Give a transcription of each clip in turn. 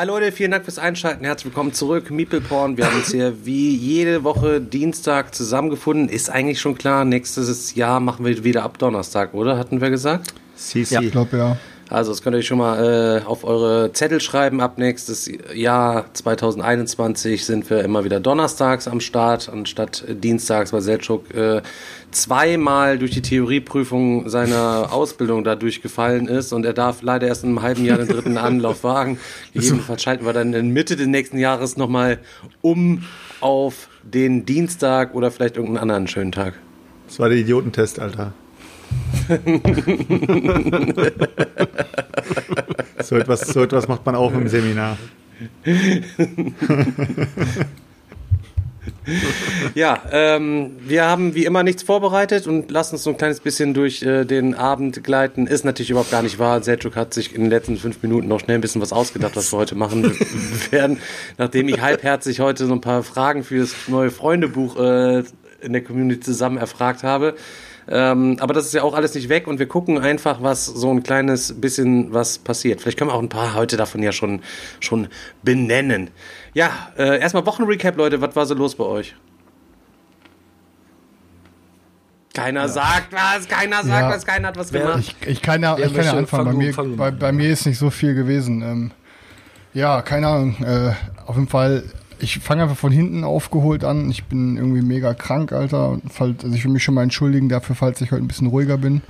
Hi Leute, vielen Dank fürs Einschalten. Herzlich willkommen zurück. Meeple Porn. Wir haben uns hier wie jede Woche Dienstag zusammengefunden. Ist eigentlich schon klar, nächstes Jahr machen wir wieder ab Donnerstag, oder? Hatten wir gesagt? CC. Ich glaube ja. Also, das könnt ihr euch schon mal äh, auf eure Zettel schreiben. Ab nächstes Jahr 2021 sind wir immer wieder donnerstags am Start, anstatt dienstags, weil Selchuk äh, zweimal durch die Theorieprüfung seiner Ausbildung da durchgefallen ist und er darf leider erst in einem halben Jahr den dritten Anlauf wagen. Gegebenenfalls schalten wir dann in Mitte des nächsten Jahres nochmal um auf den Dienstag oder vielleicht irgendeinen anderen schönen Tag. Das war der Idiotentest, Alter. so, etwas, so etwas macht man auch im Seminar. Ja, ähm, wir haben wie immer nichts vorbereitet und lassen uns so ein kleines bisschen durch äh, den Abend gleiten. Ist natürlich überhaupt gar nicht wahr. Selchuk hat sich in den letzten fünf Minuten noch schnell ein bisschen was ausgedacht, was wir heute machen werden. Nachdem ich halbherzig heute so ein paar Fragen für das neue Freundebuch äh, in der Community zusammen erfragt habe. Ähm, aber das ist ja auch alles nicht weg und wir gucken einfach, was so ein kleines bisschen was passiert. Vielleicht können wir auch ein paar heute davon ja schon, schon benennen. Ja, äh, erstmal Wochenrecap, Leute. Was war so los bei euch? Keiner sagt was, keiner sagt Ja. was, keiner hat was gemacht. Ich, ich kann ja, ich kann ja anfangen. Fang Bei mir, bei, bei mir ist nicht so viel gewesen. Ähm, ja, keine Ahnung. Äh, auf jeden Fall, ich fange einfach von hinten aufgeholt an. Ich bin irgendwie mega krank, Alter. Falls, also ich will mich schon mal entschuldigen dafür, falls ich heute ein bisschen ruhiger bin.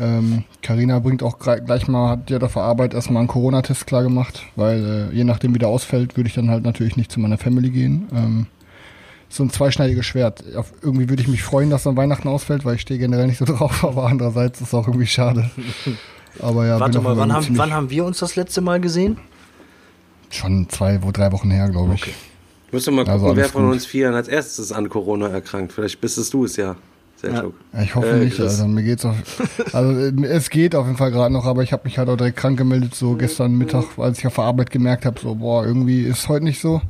Ähm, Carina bringt auch gleich mal, hat ja dafür Arbeit erstmal einen Corona-Test klar gemacht, weil äh, je nachdem wie der ausfällt, würde ich dann halt natürlich nicht zu meiner Family gehen. Ähm, so ein zweischneidiges Schwert. Auf, irgendwie würde ich mich freuen, dass dann Weihnachten ausfällt, weil ich stehe generell nicht so drauf, aber andererseits ist es auch irgendwie schade. Aber ja, Warte mal, wann haben, wann haben wir uns das letzte Mal gesehen? Schon zwei, wo, drei Wochen her, glaube ich. Okay. Müssen wir mal Also gucken, wer alles von gut. uns vier als erstes an Corona erkrankt. Vielleicht bist es du es ja. Selchuk. Ja, Ich hoffe Äh, nicht, also mir geht's auf, also äh, es geht auf jeden Fall gerade noch, aber ich habe mich halt auch direkt krank gemeldet, so gestern Mittag, als ich auf der Arbeit gemerkt habe, so boah, irgendwie ist heute nicht so.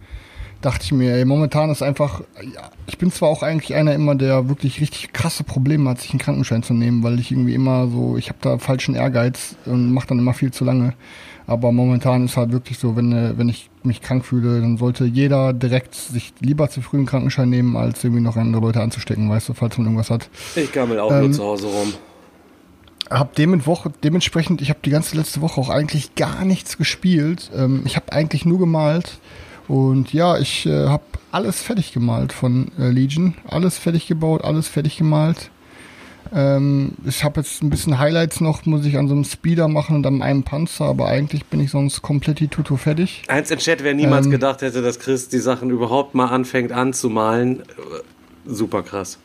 Dachte ich mir, ey, momentan ist einfach, ja, ich bin zwar auch eigentlich einer immer, der wirklich richtig krasse Probleme hat, sich einen Krankenschein zu nehmen, weil ich irgendwie immer so, ich habe da falschen Ehrgeiz und mache dann immer viel zu lange. Aber momentan ist halt wirklich so, wenn, äh, wenn ich mich krank fühle, dann sollte jeder direkt sich lieber zu früh einen Krankenschein nehmen, als irgendwie noch andere Leute anzustecken, weißt du, falls man irgendwas hat. Ich gammel auch nur Ähm, zu Hause rum. Hab dementsprechend, ich habe die ganze letzte Woche auch eigentlich gar nichts gespielt. Ähm, ich habe eigentlich nur gemalt. Und ja, ich äh, habe alles fertig gemalt von äh, Legion. Alles fertig gebaut, alles fertig gemalt. Ähm, ich habe jetzt ein bisschen Highlights noch, muss ich an so einem Speeder machen und an einem Panzer, aber eigentlich bin ich sonst komplett die Tuto fertig. Eins in Chat, wer niemals ähm, gedacht hätte, dass Chris die Sachen überhaupt mal anfängt anzumalen. Super krass.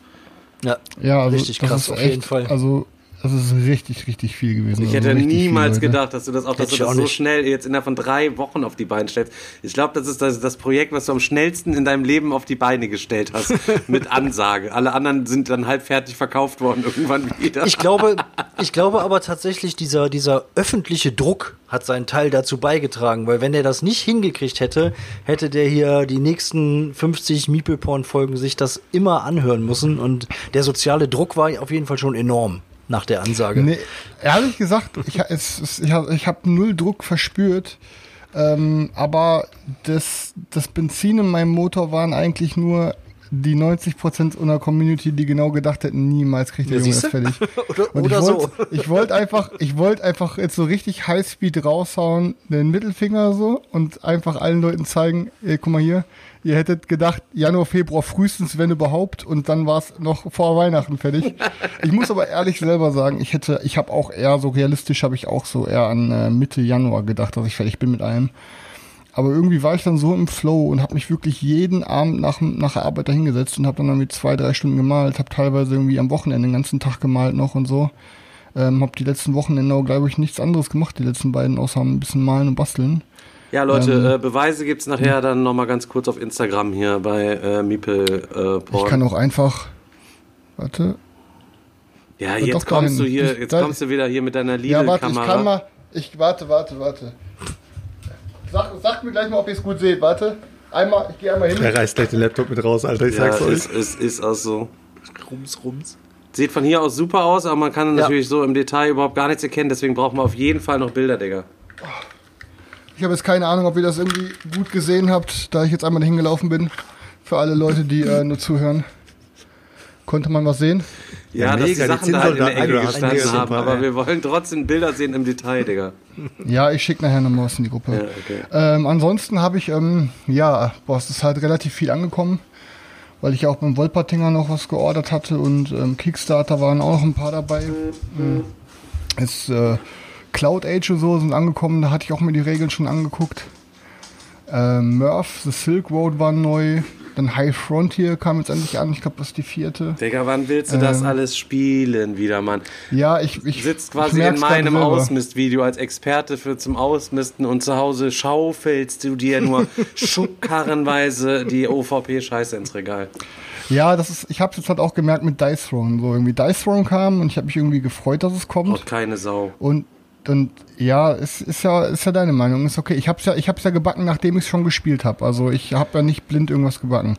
Ja, Ja, also Richtig krass, auf echt, jeden Fall. Also das ist richtig, richtig viel gewesen. Ich also hätte viel, niemals Leute. gedacht, dass du das auch, dass du das auch so nicht. schnell jetzt innerhalb von drei Wochen auf die Beine stellst. Ich glaube, das ist das, das Projekt, was du am schnellsten in deinem Leben auf die Beine gestellt hast. mit Ansage. Alle anderen sind dann halb fertig verkauft worden irgendwann wieder. ich glaube, ich glaube aber tatsächlich, dieser, dieser öffentliche Druck hat seinen Teil dazu beigetragen, weil wenn er das nicht hingekriegt hätte, hätte der hier die nächsten 50 Meeple-Porn-Folgen sich das immer anhören müssen und der soziale Druck war auf jeden Fall schon enorm nach der Ansage. Nee, ehrlich gesagt, ich, es, ich habe hab null Druck verspürt. Ähm, aber das, das Benzin in meinem Motor waren eigentlich nur die 90% unserer Community, die genau gedacht hätten, niemals kriegt der Ja, Junge das fertig. Oder, oder ich so. wollte ich wollt einfach, ich wollte einfach jetzt so richtig Highspeed raushauen, den Mittelfinger so und einfach allen Leuten zeigen, ey, guck mal hier, ihr hättet gedacht, Januar, Februar frühestens, wenn überhaupt, und dann war es noch vor Weihnachten fertig. Ich muss aber ehrlich selber sagen, ich hätte, ich habe auch eher so realistisch, habe ich auch so eher an äh, Mitte Januar gedacht, dass ich fertig bin mit allem. Aber irgendwie war ich dann so im Flow und habe mich wirklich jeden Abend nach, nach der Arbeit dahingesetzt und habe dann irgendwie zwei, drei Stunden gemalt, habe teilweise irgendwie am Wochenende den ganzen Tag gemalt noch und so. Ähm, habe die letzten Wochenende, glaube ich, nichts anderes gemacht, die letzten beiden, außer ein bisschen malen und basteln. Ja, Leute, äh, Beweise gibt's nachher dann nochmal ganz kurz auf Instagram hier bei äh, Meeple äh, Ich kann auch einfach. Warte. ja, doch jetzt da kommst du hinten. hier, Ich- jetzt kommst du wieder hier mit deiner Ja, warte, ich Lidl-Kamera. kann mal. Ich warte, warte, warte. Sag, sagt mir gleich mal, ob ihr es gut seht. Warte. Einmal, ich gehe einmal hin. Der reißt gleich den Laptop mit raus, Alter. Ich ja, sag's euch. es ist, ist auch so. Rums, rums. Sieht von hier aus super aus, aber man kann Ja. natürlich so im Detail überhaupt gar nichts erkennen. Deswegen brauchen wir auf jeden Fall noch Bilder, Digga. Ich habe jetzt keine Ahnung, ob ihr das irgendwie gut gesehen habt, da ich jetzt einmal dahin gelaufen bin. Für alle Leute, die äh, nur zuhören. Konnte man was sehen? Ja, Ja, dass die mega, die Sachen da halt in der Ecke gestanden mega haben. super, Aber ey. wir wollen trotzdem Bilder sehen im Detail, Digga. Ja, ich schicke nachher nochmal was in die Gruppe. Ja, okay. Ähm, ansonsten habe ich, ähm, ja, boah, es ist halt relativ viel angekommen, weil ich auch beim Wolpertinger noch was geordert hatte und ähm, Kickstarter waren auch noch ein paar dabei. Mhm. Es, äh, Cloud Age und so sind angekommen, da hatte ich auch mir die Regeln schon angeguckt. Ähm, Murph, The Silk Road war neu. Dann High Frontier kam jetzt endlich an, ich glaube, das ist die vierte. Digga, wann willst du das Ähm. alles spielen wieder, Mann? Ja, ich, ich sitzt ich quasi merk's in meinem. Ausmistvideo als Experte für zum Ausmisten und zu Hause schaufelst du dir nur schubkarrenweise die OVP-Scheiße ins Regal. Ja, das ist, ich habe jetzt halt auch gemerkt mit Dice Throne. So irgendwie Dice Throne kam und ich habe mich irgendwie gefreut, dass es kommt. Haut keine Sau. Und und ja, es ist ja ist ja deine Meinung, ist okay. Ich hab's ja ich hab's ja gebacken, nachdem ich es schon gespielt habe. Also ich habe ja nicht blind irgendwas gebacken.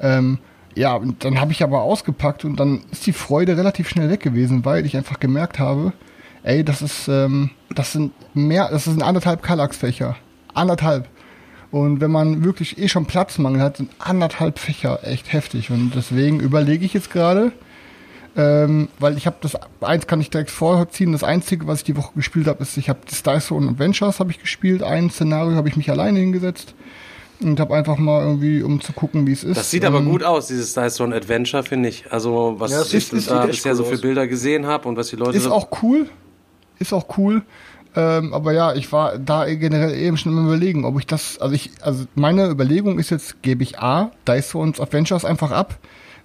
Ähm, ja, dann habe ich aber ausgepackt und dann ist die Freude relativ schnell weg gewesen, weil ich einfach gemerkt habe, ey, das ist ähm, das sind mehr, das sind anderthalb Kallax-Fächer, anderthalb. Und wenn man wirklich eh schon Platzmangel hat, sind anderthalb Fächer echt heftig. Und deswegen überlege ich jetzt gerade, ähm, weil ich habe das, eins kann ich direkt vorziehen, das Einzige, was ich die Woche gespielt habe, ist, ich habe das Dice Throne Adventures habe ich gespielt, ein Szenario habe ich mich alleine hingesetzt und habe einfach mal irgendwie, um zu gucken, wie es ist. Das sieht aber ähm, gut aus, dieses Dice Throne Adventure, finde ich. Also, was Ja, ich es da bisher so cool für aus. Bilder gesehen habe und was die Leute Ist so auch cool, ist auch cool. Ähm, aber ja, ich war da generell eben schon im Überlegen, ob ich das, also ich, also meine Überlegung ist jetzt, gebe ich A, Dice Throne Adventures einfach ab,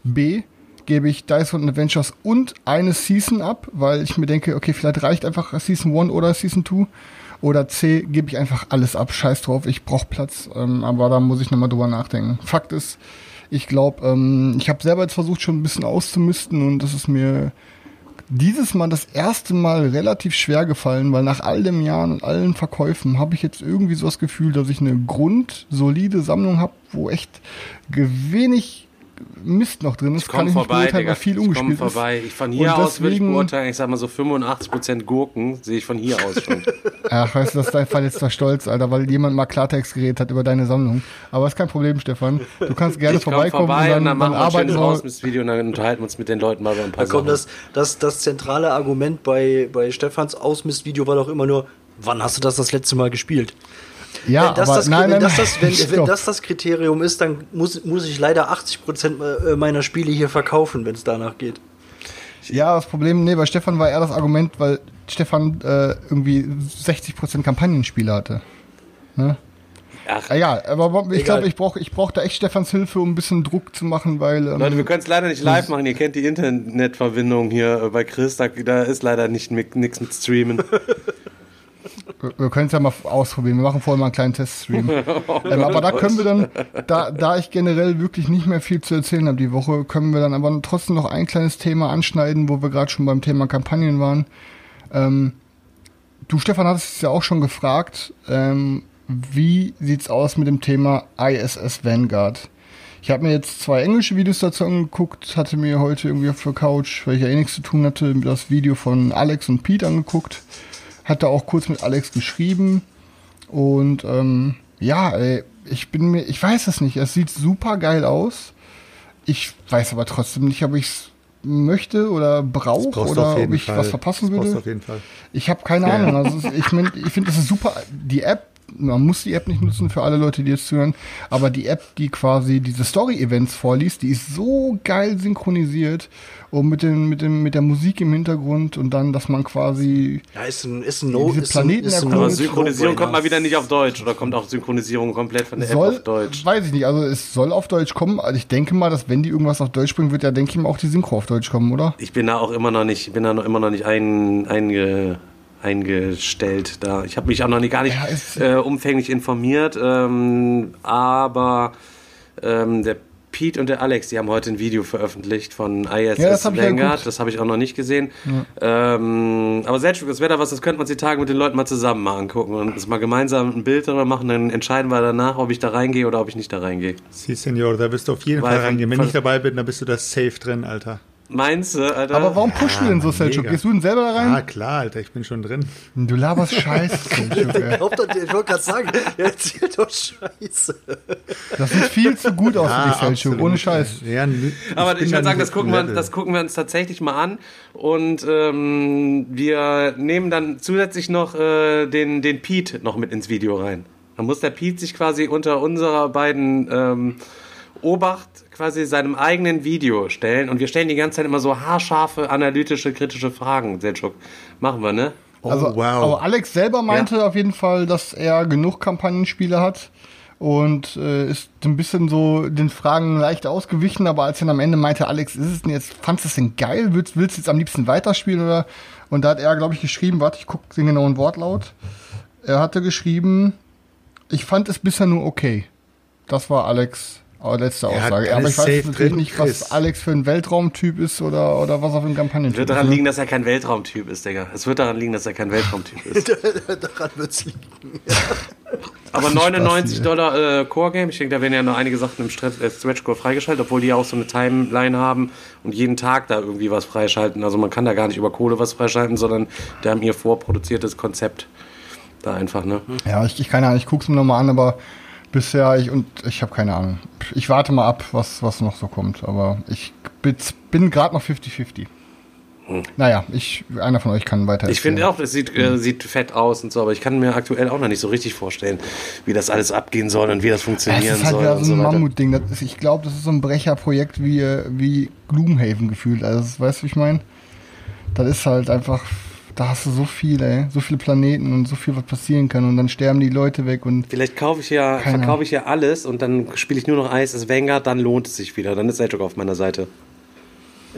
B, gebe ich Dice Throne Adventures und eine Season ab, weil ich mir denke, okay, vielleicht reicht einfach Season 1 oder Season 2. Oder C, gebe ich einfach alles ab, scheiß drauf, ich brauche Platz, ähm, aber da muss ich nochmal drüber nachdenken. Fakt ist, ich glaube, ähm, ich habe selber jetzt versucht, schon ein bisschen auszumisten und das ist mir dieses Mal das erste Mal relativ schwer gefallen, weil nach all den Jahren und allen Verkäufen habe ich jetzt irgendwie so das Gefühl, dass ich eine grundsolide Sammlung habe, wo echt wenig Mist noch drin ist. Ich komm vorbei, beurteilen, Digga. weil viel ich komm umgespielt vorbei. ist. Ich von hier Und aus würde ich deswegen- beurteilen, ich sag mal so 85% Gurken sehe ich von hier aus schon. Ach, weißt du, das ist dein verletzter Stolz, Alter, weil jemand mal Klartext geredet hat über deine Sammlung. Aber ist kein Problem, Stefan. Du kannst gerne ich komm vorbeikommen vorbei und dann, machen wir ein arbeiten schönes wir. Ausmistvideo und dann unterhalten wir uns mit den Leuten mal über ein paar Da kommt Sachen. das, das, das zentrale Argument bei, bei Stefans Ausmistvideo war doch immer nur, wann hast du das das letzte Mal gespielt? Ja, wenn das, aber das, nein, wenn, nein, das, das, wenn, wenn das das Kriterium ist, dann muss, muss ich leider 80% äh, meiner Spiele hier verkaufen, wenn es danach geht. Ja, das Problem, nee, bei Stefan war eher das Argument, weil Stefan äh, irgendwie 60% Kampagnenspiele hatte. Ne? Ach, Ah, ja, aber ich Egal. glaube, ich brauche ich brauch da echt Stefans Hilfe, um ein bisschen Druck zu machen, weil. Ähm, Leute, wir können es leider nicht live machen. Ihr kennt die Internetverbindung hier äh, bei Chris. Da, da ist leider nicht nichts mit Streamen. wir, wir können es ja mal ausprobieren. Wir machen vorher mal einen kleinen Teststream. ähm, aber da können wir dann, da, da ich generell wirklich nicht mehr viel zu erzählen habe die Woche, können wir dann aber trotzdem noch ein kleines Thema anschneiden, wo wir gerade schon beim Thema Kampagnen waren. Ähm, du, Stefan, hattest es ja auch schon gefragt, ähm, wie sieht's aus mit dem Thema ISS Vanguard? Ich habe mir jetzt zwei englische Videos dazu angeguckt, hatte mir heute irgendwie auf der Couch, weil ich ja eh nichts zu tun hatte, das Video von Alex und Pete angeguckt. Hatte auch kurz mit Alex geschrieben. Und ähm, ja, ey, ich bin mir, ich weiß es nicht. Es sieht super geil aus. Ich weiß aber trotzdem nicht, ob ich es möchte oder brauche oder ob ich Fall. was verpassen Das würde. auf jeden Fall. Ich habe keine Ja. Ahnung. Also ich mein, ich finde, das ist super. Die App, man muss die App nicht nutzen für alle Leute, die jetzt zuhören, aber die App, die quasi diese Story-Events vorliest, die ist so geil synchronisiert und mit dem, mit dem, mit der Musik im Hintergrund und dann, dass man quasi Ja, ist ein, ist ein No. Diese ist Planeten ein, ist ein. Aber. Synchronisierung kommt mal wieder nicht auf Deutsch. Oder kommt auch Synchronisierung komplett von der App soll, auf Deutsch? weiß ich nicht, also es soll auf Deutsch kommen. Also ich denke mal, dass wenn die irgendwas auf Deutsch bringen, wird ja, denke ich mal, auch die Synchro auf Deutsch kommen, oder? Ich bin da auch immer noch nicht, bin da noch immer noch nicht ein, einge, eingestellt da. Ich habe mich auch noch nie gar nicht Ja, ist- äh, umfänglich informiert, ähm, aber ähm, der Pete und der Alex, die haben heute ein Video veröffentlicht von ISS Ja, das hab ja Vanguard. geguckt. das habe ich auch noch nicht gesehen. Ähm, aber das wäre da was, das könnte man sich die Tage mit den Leuten mal zusammen mal angucken und uns mal gemeinsam ein Bild darüber machen. Dann entscheiden wir danach, ob ich da reingehe oder ob ich nicht da reingehe. Sie, Senor, da wirst du auf jeden Weil Fall reingehen. Wenn ich dabei bin, dann bist du da safe drin, Alter. Meinst du, Alter? Aber warum pushst du denn so, Selchuk? Gehst du denn selber da Ah, rein? klar, Alter, ich bin schon drin. Du laberst Scheiße, Selchuk, ey. Ich wollte gerade sagen, er erzählt doch Scheiße. Das sieht viel zu gut aus für dich, Selchuk. Ohne Scheiß. Ja, Aber ich würde sagen, das gucken, wir, das gucken wir uns tatsächlich mal an. Und ähm, wir nehmen dann zusätzlich noch äh, den, den Pete noch mit ins Video rein. Dann muss der Pete sich quasi unter unserer beiden ähm, Obacht quasi seinem eigenen Video stellen. Und wir stellen die ganze Zeit immer so haarscharfe, analytische, kritische Fragen, Selchuk. Machen wir, ne? Also, oh, wow. aber Alex selber meinte auf jeden Fall, dass er genug Kampagnenspiele hat und äh, ist ein bisschen so den Fragen leicht ausgewichen, aber als dann am Ende meinte, Alex, ist es denn jetzt, fandest du es denn geil? Willst, willst du jetzt am liebsten weiterspielen oder? Und da hat er, glaube ich, geschrieben, warte, ich gucke den genauen Wortlaut. Er hatte geschrieben, ich fand es bisher nur okay. Das war Alex letzte Er hat Aussage. Aber ich weiß natürlich drin, nicht, was Chris. Alex für ein Weltraumtyp ist oder, oder was auf dem Kampagnentyp Wird ist. daran ne? liegen, dass er kein Weltraumtyp ist, Digga. Es wird daran liegen, dass er kein Weltraumtyp ist. Daran wird's liegen. Aber Spaß 99 hier. Dollar äh, Core-Game, ich denke, da werden ja noch einige Sachen im Stretch, äh, Stretch-Core freigeschaltet, obwohl die ja auch so eine Timeline haben und jeden Tag da irgendwie was freischalten. Also man kann da gar nicht über Kohle was freischalten, sondern die haben ihr vorproduziertes Konzept da einfach, ne? Ja, ich, ich keine Ahnung, ich guck's mir nochmal an, aber bisher ich und ich habe keine Ahnung. Ich warte mal ab, was, was noch so kommt, aber ich bin, gerade noch 50-50. Naja, ich, einer von euch kann weiter. Hm. Ich finde auch, das sieht, äh, sieht fett aus und so, aber ich kann mir aktuell auch noch nicht so richtig vorstellen, wie das alles abgehen soll und wie das funktionieren ist halt soll wieder und so so ein weiter. Mammutding. Das ist- Ich glaube, das ist so ein Brecherprojekt wie, wie Gloomhaven gefühlt. Also, das- weißt du, wie ich meine? Das ist halt einfach, da hast du so viel, ey, so viele Planeten und so viel, was passieren kann und dann sterben die Leute weg und Vielleicht kaufe ich ja, verkaufe ich ja alles und dann spiele ich nur noch ISS Vanguard, dann lohnt es sich wieder. Dann ist Selchuk auf meiner Seite.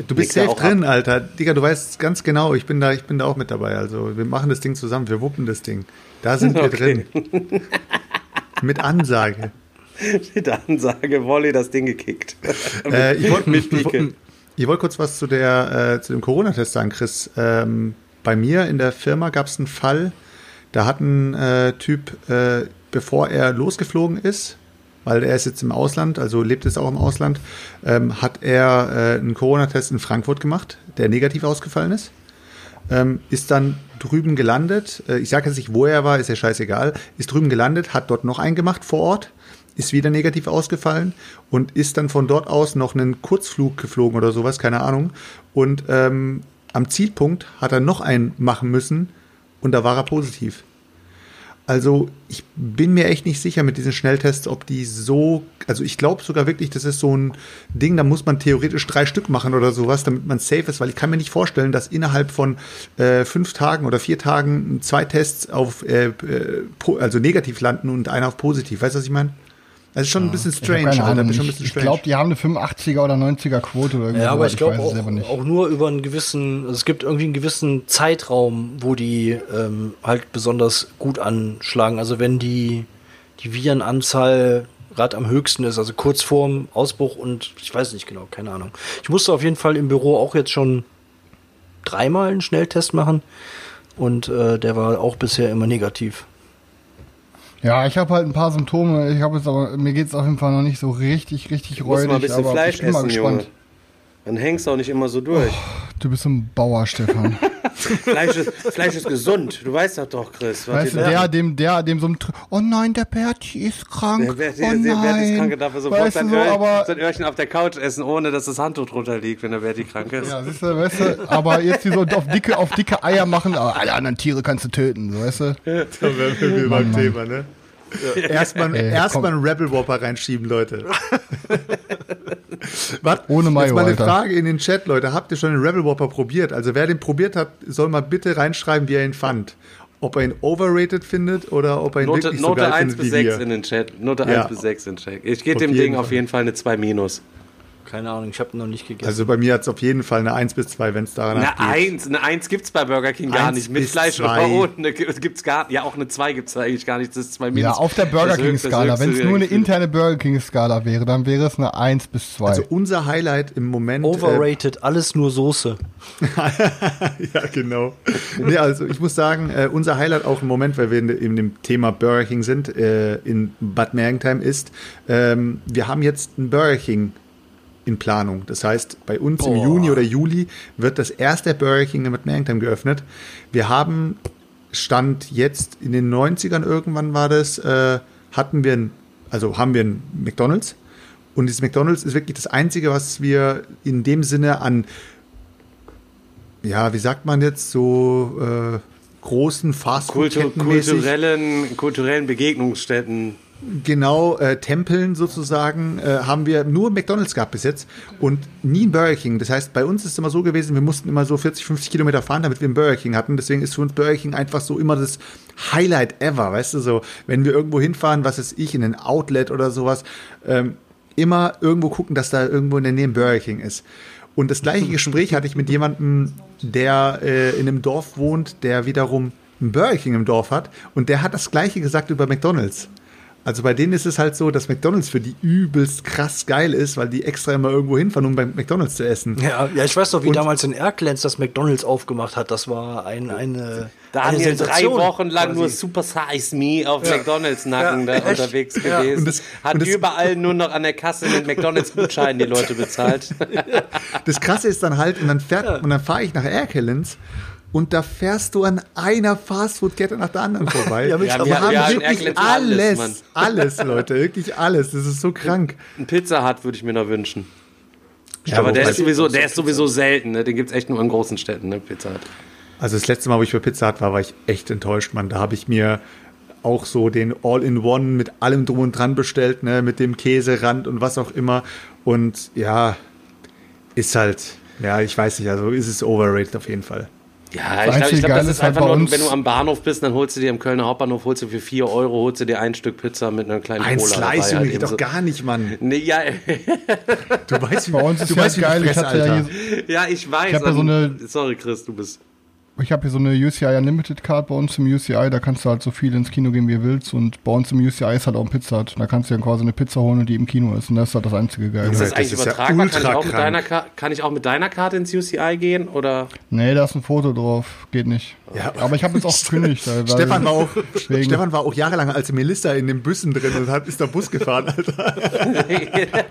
Du bist er safe auch drin, Alter. Digga, du weißt ganz genau, ich bin da, ich bin da auch mit dabei. Also wir machen das Ding zusammen, wir wuppen das Ding. Da sind wir Okay. drin. mit Ansage. Mit Ansage, Volley das Ding gekickt. Äh, ich wollte Mit Pike. ich wollt kurz was zu, der, äh, zu dem Corona-Test sagen, Chris. Ähm, bei mir in der Firma gab es einen Fall, da hat ein äh, Typ, äh, bevor er losgeflogen ist, weil er ist jetzt im Ausland, also lebt es auch im Ausland, ähm, hat er äh, einen Corona-Test in Frankfurt gemacht, der negativ ausgefallen ist. Ähm, ist dann drüben gelandet. Äh, ich sage jetzt nicht, wo er war, ist ja scheißegal. Ist drüben gelandet, hat dort noch einen gemacht vor Ort, ist wieder negativ ausgefallen und ist dann von dort aus noch einen Kurzflug geflogen oder sowas, keine Ahnung. Und ähm, am Zielpunkt hat er noch einen machen müssen und da war er positiv. Also ich bin mir echt nicht sicher mit diesen Schnelltests, ob die so, also ich glaube sogar wirklich, das ist so ein Ding, da muss man theoretisch drei Stück machen oder sowas, damit man safe ist, weil ich kann mir nicht vorstellen, dass innerhalb von äh, fünf Tagen oder vier Tagen zwei Tests auf, äh, äh, also negativ landen und einer auf positiv. Weißt du, was ich meine? Das ist schon ein bisschen Ich hab strange, ein Ich, bisschen ich strange. glaube, die haben eine 85er oder 90er Quote oder irgendwie Ja, aber ich glaube auch, auch nur über einen gewissen, also es gibt irgendwie einen gewissen Zeitraum, wo die ähm, halt besonders gut anschlagen. Also wenn die, die Virenanzahl gerade am höchsten ist, also kurz vorm Ausbruch und ich weiß nicht genau, keine Ahnung. Ich musste auf jeden Fall im Büro auch jetzt schon dreimal einen Schnelltest machen und äh, der war auch bisher immer negativ. Ja, ich habe halt ein paar Symptome. Ich habe jetzt aber mir geht's auf jeden Fall noch nicht so richtig, richtig räudig. mal ein bisschen aber Fleisch ich bin mal gespannt. Junge. Dann hängst du auch nicht immer so durch. Du bist so ein Bauer, Stefan. Fleisch, ist, Fleisch ist gesund. Du weißt das doch, Chris. Weißt du, der, dem, der, dem so ein, Tr- oh nein, der Berti ist krank. Der, der, oh der, nein. der Berti ist krank, er darf er sofort weißt du sein, so, Öhrchen, aber, sein Öhrchen auf der Couch essen, ohne dass das Handtuch drunter liegt, wenn der Berti krank ist. ja, siehst du, weißt du, aber jetzt die so auf dicke, auf dicke Eier machen, aber alle anderen Tiere kannst du töten, so, weißt du? Da wären wir wieder beim. Thema, ne? Erstmal Ey, erst mal einen Rebel Whopper reinschieben, Leute. Was? Ohne Mayo, Jetzt mal eine Alter. Frage in den Chat, Leute. Habt ihr schon den Rebel Whopper probiert? Also wer den probiert hat, soll mal bitte reinschreiben, wie er ihn fand. Ob er ihn overrated findet oder ob er ihn Note, wirklich so Note geil 1 findet bis wie 6 wir. in den Chat. Note Ja. 1 bis 6 in den Chat. Ich gebe Auf dem Ding auf Fall. jeden Fall eine 2 minus. Keine Ahnung, ich habe noch nicht gegessen. Also bei mir hat es auf jeden Fall eine 1 bis 2, wenn es daran Eine geht. Eins, eine Eins gibt's bei Burger King gar nicht. Mit bis Fleisch oder zwei. ohne ne, gibt's gar Ja, auch eine Zwei gibt's da eigentlich gar nicht. Das ist zwei Ja, Minus. auf der Burger das King höchste- Skala. das Wenn es nur eine interne Burger King Skala wäre, dann wäre es eine 1 bis 2. Also unser Highlight im Moment. Äh, Overrated, alles nur Soße. ja, genau. Nee, also ich muss sagen, äh, unser Highlight auch im Moment, weil wir in, in dem Thema Burger King sind, äh, in Bad Mergentheim ist, ähm, wir haben jetzt ein Burger King in Planung. Das heißt, bei uns im Juni oder Juli wird das erste Burger King in Mergentheim geöffnet. Wir haben Stand jetzt in den 90ern irgendwann war das, äh, hatten wir ein, also haben wir ein McDonalds. Und dieses McDonalds ist wirklich das Einzige, was wir in dem Sinne an ja, wie sagt man jetzt, so äh, großen Kultu Fastfood-Kettenmäßig, kulturellen, kulturellen Begegnungsstätten. Genau, äh, Tempeln sozusagen, äh, haben wir nur McDonalds gehabt bis jetzt und nie ein Burger King. Das heißt, bei uns ist es immer so gewesen, wir mussten immer so 40, 50 Kilometer fahren, damit wir einen Burger King hatten. Deswegen ist für uns Burger King einfach so immer das Highlight ever, weißt du, so, wenn wir irgendwo hinfahren, was ist ich, in ein Outlet oder sowas, ähm, immer irgendwo gucken, dass da irgendwo in der Nähe ein Burger King ist. Und das gleiche Gespräch hatte ich mit jemandem, der äh, in einem Dorf wohnt, der wiederum ein Burger King im Dorf hat. Und der hat das gleiche gesagt über McDonalds. Also bei denen ist es halt so, dass McDonalds für die übelst krass geil ist, weil die extra immer irgendwo hinfahren, um bei McDonalds zu essen. Ja, ja, ich weiß noch, wie Und- damals in Erklenz das McDonalds aufgemacht hat. Das war ein, eine. Da eine haben wir drei Wochen lang quasi. nur Super Size Me auf McDonalds Nacken Ja, da echt? unterwegs Ja. gewesen. Und das- Hat und das- überall nur noch an der Kasse mit McDonalds Gutscheinen die Leute bezahlt. Das Krasse ist dann halt, und dann fährt, und dann fahre ich nach Erkelenz und da fährst du an einer Fastfood-Kette nach der anderen vorbei. Ja, wir aber wir- haben wir haben wirklich alles, alles, alles. Leute, wirklich alles. Das ist so krank. Ein Pizza Hut würde ich mir noch wünschen. Ja, aber der ist sowieso, der ist sowieso selten. Ne? Den gibt's echt nur in großen Städten, ne? Pizza Hut. Also das letzte Mal, wo ich bei Pizza Hut war, war ich echt enttäuscht, Mann. Da habe ich mir auch so den All-in-One mit allem drum und dran bestellt, ne, mit dem Käserand und was auch immer. Und ja, ist halt, ja, ich weiß nicht, also ist es overrated auf jeden Fall. Ja, Das ich glaube, ich glaub, das ist ist halt einfach bei nur, wenn du am Bahnhof bist, dann holst du dir im Kölner Hauptbahnhof, holst du für 4 Euro, holst du dir ein Stück Pizza mit einer kleinen Ein Cola. Slice, dabei, Junge, halt geht doch so. gar nicht, Mann. Nee, ja, Du weißt, wie, Bei uns ist du ja weißt, wie geil, ich fress, hatte ja Alter. hier, ja, ich weiß. Ich hab ja so ähm, eine- Sorry, Chris, du bist. Ich habe hier so eine UCI Unlimited Card bei uns im UCI, da kannst du halt so viel ins Kino gehen, wie du willst. Und bei uns im UCI ist halt auch ein Pizza Hut. Da kannst du dann quasi eine Pizza holen, die im Kino ist. Und das ist halt das einzige Geile. Ist das das eigentlich ist ja übertragbar? kann, ich auch mit krank. deiner Ka- kann ich auch mit deiner Karte ins UCI gehen? Oder? Nee, da ist ein Foto drauf. Geht nicht. Ja. Aber ich habe jetzt auch gekündigt. Stefan war auch, Stefan war auch jahrelang als Melissa in den Bussen drin und hat, ist der Bus gefahren, Alter.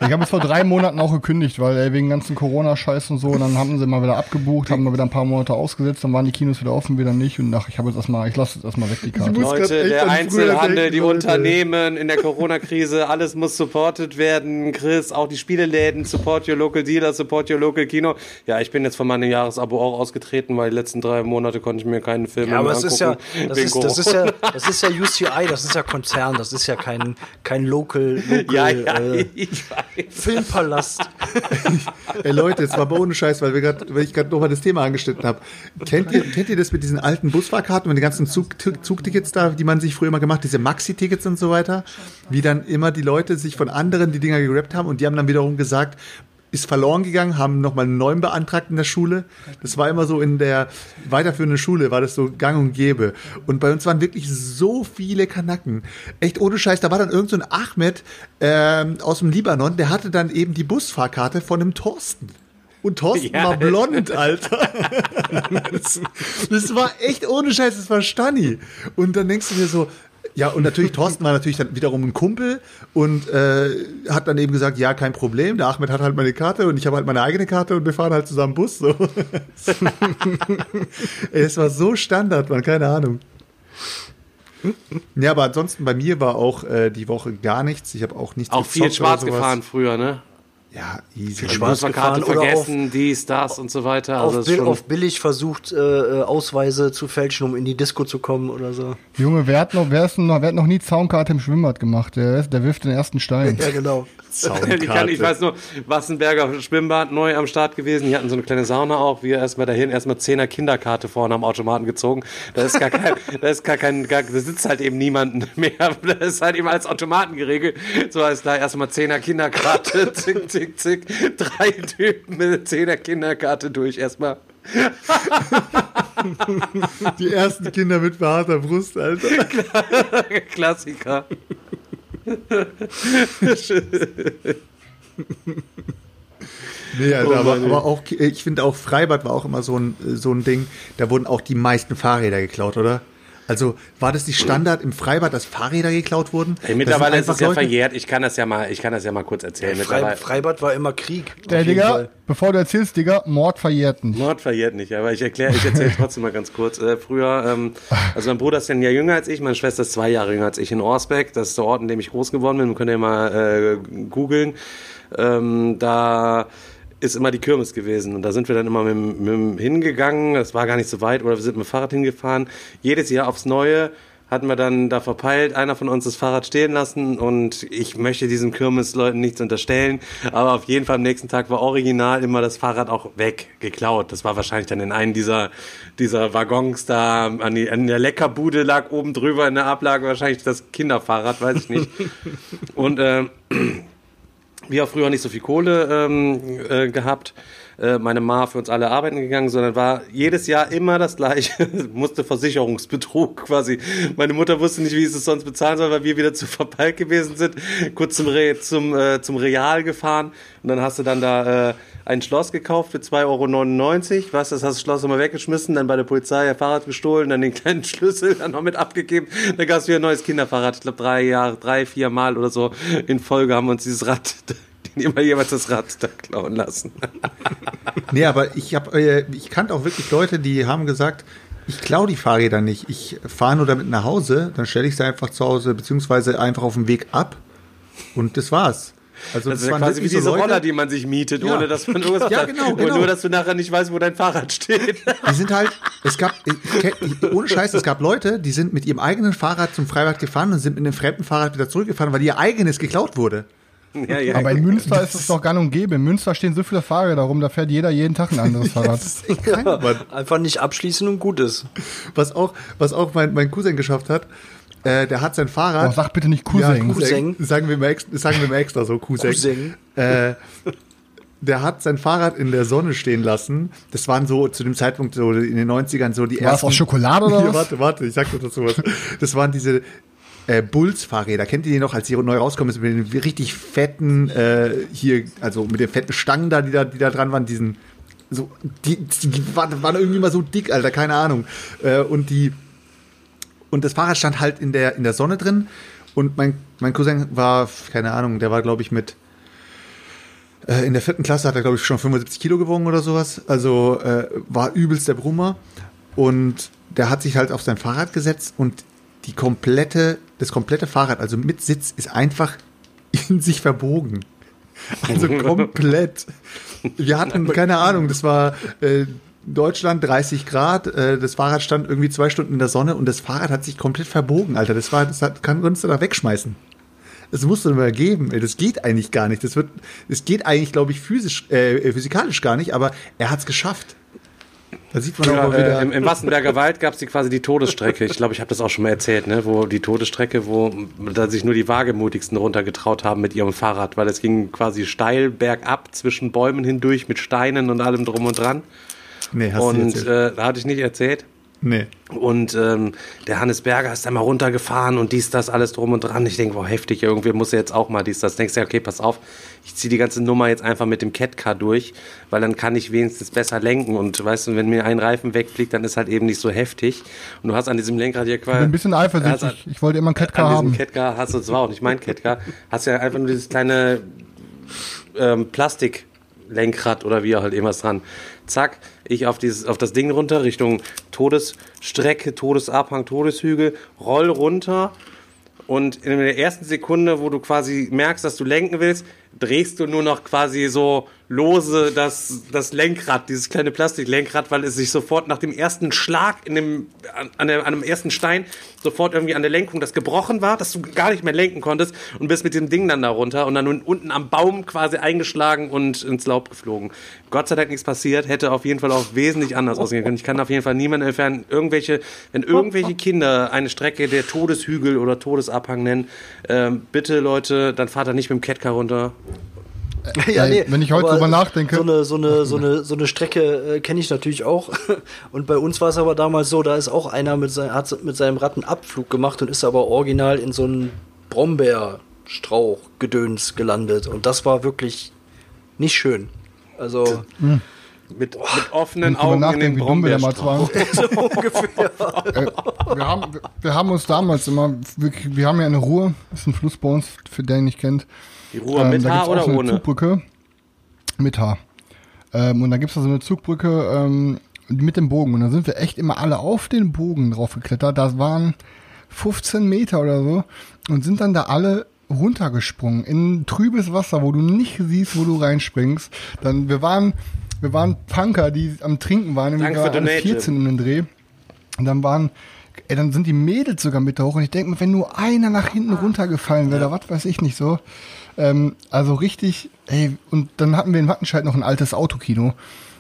Ich habe es vor drei Monaten auch gekündigt, weil ey, wegen ganzen Corona-Scheiß und so. Und dann haben sie mal wieder abgebucht, haben mal wieder ein paar Monate ausgesetzt, dann waren die Kinos wieder offen, wieder nicht. Und ach, ich habe jetzt erstmal, ich lasse jetzt erstmal weg die Karte. Leute, der Einzelhandel, die. Unternehmen in der Corona-Krise, alles muss supported werden. Chris, auch die Spieleläden, support your local dealer, support your local Kino. Ja, ich bin jetzt von meinem Jahresabo auch ausgetreten, weil die letzten drei Monate konnte ich mir keine Filme Ja, aber mehr das ist angucken. ja, das ist, das ist ja, das ist ja UCI, das ist ja Konzern, das ist ja kein, kein Local, local Ja, ja, äh. Filmpalast. Ey Leute, jetzt mal ohne Scheiß, weil, wir grad, weil ich gerade nochmal das Thema angeschnitten habe. Kennt ihr, kennt ihr das mit diesen alten Busfahrkarten und den ganzen Zug, Zugtickets da, die man sich früher immer gemacht, diese Maxi-Tickets und so weiter? Wie dann immer die Leute sich von anderen die Dinger gerappt haben und die haben dann wiederum gesagt, ist verloren gegangen, haben nochmal einen neuen beantragt in der Schule. Das war immer so in der weiterführenden Schule, war das so gang und gäbe. Und bei uns waren wirklich so viele Kanacken. Echt ohne Scheiß, da war dann irgend so ein Ahmed ähm, aus dem Libanon, der hatte dann eben die Busfahrkarte von einem Thorsten. Und Thorsten Ja. war blond, Alter. das, das war echt ohne Scheiß, das war Stani. Und dann denkst du dir so, ja, und natürlich, Thorsten war natürlich dann wiederum ein Kumpel und äh, hat dann eben gesagt, ja, kein Problem, der Ahmed hat halt meine Karte und ich habe halt meine eigene Karte und wir fahren halt zusammen Bus. So. Ey, es war so Standard, man, keine Ahnung. Ja, aber ansonsten bei mir war auch äh, die Woche gar nichts. Ich habe auch nichts Auch viel schwarz gefahren früher, ne? Ja, easy. Viel gefahren oder vergessen, dies, das und so weiter. Also Auf, Bill, schon, auf billig versucht, äh, äh, Ausweise zu fälschen, um in die Disco zu kommen oder so. Junge, wer hat noch, wer ist noch, wer hat noch nie Zaunkarte im Schwimmbad gemacht? Der, ist- der wirft den ersten Stein. Ja, genau. Ich, kann, ich weiß nur, Wassenberger Schwimmbad neu am Start gewesen. Die hatten so eine kleine Sauna auch. Wir erstmal dahin, erstmal Zehner Kinderkarte vorne am Automaten gezogen. Da ist gar kein, da ist gar kein, gar, da sitzt halt eben niemand mehr. Das ist halt eben als Automaten geregelt. So heißt da erstmal Zehner Kinderkarte, zick, zick, zick. Drei Typen mit Zehner Kinderkarte durch erstmal. Die ersten Kinder mit behaarter Brust, Alter. Klassiker. Nee, also, Oh aber, aber auch, ich finde auch Freibad war auch immer so ein, so ein Ding, da wurden auch die meisten Fahrräder geklaut, oder? Also war das die Standard im Freibad, dass Fahrräder geklaut wurden? Ey, mittlerweile ist es ja Leute- verjährt. Ich kann das ja mal, ich kann das ja mal kurz erzählen. Frei, Mittlerweile, Freibad war immer Krieg. Jeden Digga, Fall. bevor du erzählst, Digga, Mord verjährt nicht. Mord verjährt nicht, aber ich erkläre, ich erzähle trotzdem mal ganz kurz. Äh, früher, ähm, also mein Bruder ist ja ein Jahr jünger als ich, meine Schwester ist zwei Jahre jünger als ich in Orsbeck. Das ist der Ort, in dem ich groß geworden bin. Könnt ihr mal äh, googeln. Ähm, da ist immer die Kirmes gewesen und da sind wir dann immer mit, mit hingegangen. Das war gar nicht so weit oder wir sind mit dem Fahrrad hingefahren. Jedes Jahr aufs Neue hatten wir dann da verpeilt, einer von uns das Fahrrad stehen lassen und ich möchte diesen Kirmesleuten nichts unterstellen, aber auf jeden Fall am nächsten Tag war original immer das Fahrrad auch weg, geklaut. Das war wahrscheinlich dann in einem dieser, dieser Waggons da, an, die, an der Leckerbude lag oben drüber in der Ablage wahrscheinlich das Kinderfahrrad, weiß ich nicht. und ähm, wir haben früher nicht so viel Kohle ähm, äh, gehabt. Äh, meine Ma für uns alle arbeiten gegangen, sondern war jedes Jahr immer das gleiche. musste Versicherungsbetrug quasi. Meine Mutter wusste nicht, wie sie es sonst bezahlen soll, weil wir wieder zu verpeilt gewesen sind. Kurz zum, Re zum, äh, zum Real gefahren und dann hast du dann da äh, ein Schloss gekauft für 2,99 Euro. Was, das hast du das Schloss immer weggeschmissen, dann bei der Polizei ein Fahrrad gestohlen, dann den kleinen Schlüssel dann noch mit abgegeben. Dann gab es wieder ein neues Kinderfahrrad. Ich glaube, drei Jahre, drei, vier Mal oder so in Folge haben wir uns dieses Rad, immer jeweils das Rad da klauen lassen. Nee, aber ich habe, äh, ich kannte auch wirklich Leute, die haben gesagt, ich klaue die Fahrräder nicht. Ich fahre nur damit nach Hause, dann stelle ich sie einfach zu Hause, beziehungsweise einfach auf dem Weg ab. Und das war's. Also Das ist ja quasi wie diese Roller, die man sich mietet, Ja. ohne dass man irgendwas Ja, genau, und genau. nur, dass du nachher nicht weißt, wo dein Fahrrad steht. Die sind halt, es gab, ohne Scheiß, es gab Leute, die sind mit ihrem eigenen Fahrrad zum Freibad gefahren und sind mit einem fremden Fahrrad wieder zurückgefahren, weil ihr eigenes geklaut wurde. ja, ja. Aber in Münster ist es doch gar nicht umgeben. In Münster stehen so viele Fahrräder rum, da fährt jeder jeden Tag ein anderes Fahrrad. Einfach nicht abschließen und gut ist. Was auch, was auch mein, mein Cousin geschafft hat, äh, der hat sein Fahrrad. Oh, sag bitte nicht Cousin. Cousin. Sagen wir mal extra, sagen wir mal extra so, Cousin. Cousin. Äh, der hat sein Fahrrad in der Sonne stehen lassen. Das waren so zu dem Zeitpunkt so in den 90ern so die War es ersten. aus Schokolade oder Ja, was? warte, warte, ich sag dir dazu was. Das waren diese äh, Bulls-Fahrräder. Kennt ihr die noch, als die neu rauskommen, mit den richtig fetten, äh, hier, also mit den fetten Stangen da, die da, die da dran waren, diesen, so, die, die waren, waren irgendwie mal so dick, Alter, keine Ahnung. Äh, und die, und das Fahrrad stand halt in der, in der Sonne drin. Und mein, mein Cousin war, keine Ahnung, der war, glaube ich, mit äh, in der vierten Klasse hat er, glaube ich, schon 75 Kilo gewogen oder sowas. Also äh, war übelst der Brummer. Und der hat sich halt auf sein Fahrrad gesetzt und die komplette, das komplette Fahrrad, also mit Sitz, ist einfach in sich verbogen. Also komplett. Wir hatten, keine Ahnung, das war äh, Deutschland 30 Grad, äh, das Fahrrad stand irgendwie zwei Stunden in der Sonne und das Fahrrad hat sich komplett verbogen, Alter. Das war, das hat, kann uns da wegschmeißen. Das musst du mal geben. ey. Das geht eigentlich gar nicht. Das wird, es geht eigentlich, glaube ich, physisch, äh, physikalisch gar nicht, aber er hat es geschafft. Da sieht man Ja, auch mal wieder. äh, im, Im Wassenberger Wald gab es quasi die Todesstrecke. Ich glaube, ich habe das auch schon mal erzählt, ne? wo die Todesstrecke, wo da sich nur die wagemutigsten runtergetraut haben mit ihrem Fahrrad, weil es ging quasi steil bergab zwischen Bäumen hindurch mit Steinen und allem drum und dran. Nee, hast du Und jetzt. äh, da hatte ich nicht erzählt. nee. Und ähm, der Hannes Berger ist da mal runtergefahren und dies, das, alles drum und dran. Ich denke, wow, heftig, irgendwie muss er jetzt auch mal dies, das. Denkst du, ja, okay, pass auf, ich ziehe die ganze Nummer jetzt einfach mit dem Catcar durch, weil dann kann ich wenigstens besser lenken. Und weißt du, wenn mir ein Reifen wegfliegt, dann ist halt eben nicht so heftig. Und du hast an diesem Lenkrad hier Ich bin quasi. ein bisschen eifersüchtig. Ich wollte immer einen Catcar An diesem haben. Catcar hast du, das war auch nicht mein Catcar, hast ja einfach nur dieses kleine ähm, Plastiklenkrad oder wie auch halt irgendwas dran. Zack, ich auf, dieses, auf das Ding runter, Richtung Todesstrecke, Todesabhang, Todeshügel, roll runter und in der ersten Sekunde, wo du quasi merkst, dass du lenken willst, drehst du nur noch quasi so lose das, das Lenkrad, dieses kleine Plastiklenkrad, weil es sich sofort nach dem ersten Schlag in dem, an, an, der, an dem ersten Stein sofort irgendwie an der Lenkung das gebrochen war, dass du gar nicht mehr lenken konntest und bist mit dem Ding dann da runter und dann unten am Baum quasi eingeschlagen und ins Laub geflogen. Gott sei Dank nichts passiert, hätte auf jeden Fall auch wesentlich anders ausgehen können. Ich kann auf jeden Fall niemanden empfehlen, irgendwelche, wenn irgendwelche Kinder eine Strecke der Todeshügel oder Todesabhang nennen, ähm, bitte Leute, dann fahrt er nicht mit dem Catcar runter. Ja, nee, wenn ich heute drüber nachdenke. So eine, so eine, so eine, so eine Strecke äh, kenne ich natürlich auch. Und bei uns war es aber damals so, da ist auch einer mit, sein, hat mit seinem Rad einen Abflug gemacht und ist aber original in so einen Brombeerstrauch-Gedöns gelandet. Und das war wirklich nicht schön. Also, Mit, mit offenen Wenn ich drüber Augen in den wie dumm wir damals waren. so ungefähr. Äh, wir, haben, wir, wir haben uns damals immer, wir, wir haben ja eine das ist ein Fluss bei uns, für den ihn nicht kennt. Die Ruhe mit da Haar gibt's auch oder so eine ohne? Zugbrücke mit Haar. Ähm, und da gibt es so eine Zugbrücke ähm, mit dem Bogen. Und da sind wir echt immer alle auf den Bogen drauf geklettert. Das waren 15 Meter oder so. Und sind dann da alle runtergesprungen in trübes Wasser, wo du nicht siehst, wo du reinspringst. Dann, wir waren, wir waren Punker, die am Trinken waren. Danke wir waren alle Donation. 14 um den Dreh. Und dann waren, ey, dann sind die Mädels sogar mit da hoch. Und ich denke mir, wenn nur einer nach hinten runtergefallen wäre, oder was weiß ich nicht so. Ähm, also richtig, ey, und dann hatten wir in Wattenscheid noch ein altes Autokino.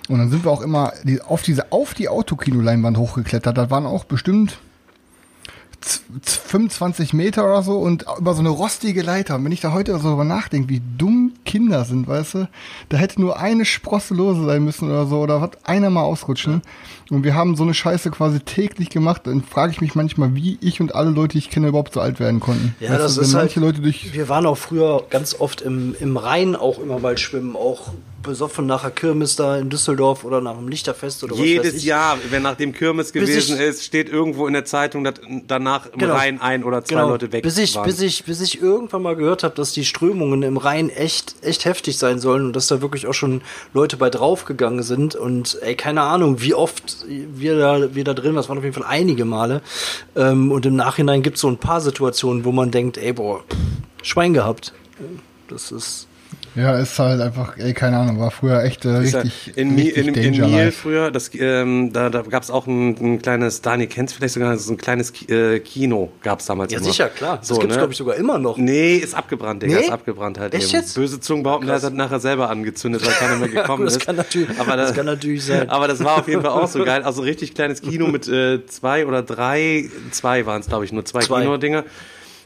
Und dann sind wir auch immer auf diese, auf die Autokino-Leinwand hochgeklettert. Da waren auch bestimmt 25 Meter oder so und über so eine rostige Leiter. Und wenn ich da heute so drüber nachdenke, wie dumm Kinder sind, weißt du, da hätte nur eine Sprosse lose sein müssen oder so, oder was, einer mal ausrutschen. Und wir haben so eine Scheiße quasi täglich gemacht. Dann frage ich mich manchmal, wie ich und alle Leute, die ich kenne, überhaupt so alt werden konnten. Ja, Weißt das du, ist halt, Leute durch wir waren auch früher ganz oft im, im Rhein auch immer mal schwimmen, auch besoffen nach der Kirmes da in Düsseldorf oder nach dem Lichterfest oder was weiß Jedes. Jahr, wenn nach dem Kirmes gewesen ich- ist, steht irgendwo in der Zeitung, dass danach im Genau. Rhein ein oder zwei Genau. Leute weg bis ich, waren. bis ich, bis ich irgendwann mal gehört habe, dass die Strömungen im Rhein echt, echt heftig sein sollen und dass da wirklich auch schon Leute bei draufgegangen sind und ey, keine Ahnung, wie oft wir da, wir da drin, waren. das waren auf jeden Fall einige Male. Ähm, und im Nachhinein gibt es so ein paar Situationen, wo man denkt, ey, boah, Schwein gehabt. Das ist. Ja, ist halt einfach, ey, keine Ahnung, war früher echt äh, richtig, in, richtig in, in Miel Life. früher, das, ähm, da, da gab es auch ein, ein kleines, Dani kennst du vielleicht sogar, so ein kleines Ki- äh, Kino gab es damals Ja, immer. sicher, klar. Das So, gibt's, ne? glaube ich, sogar immer noch. Nee, ist abgebrannt, Digga, Nee? ist abgebrannt halt Echt eben. jetzt? Böse Zungen behaupten, der hat nachher selber angezündet, weil keiner mehr gekommen das ist. kann natürlich- aber das kann natürlich sein. Aber das war auf jeden Fall auch so geil. Also richtig kleines Kino mit äh, zwei oder drei, zwei waren es glaube ich, nur zwei, Zwei. Kinodinger.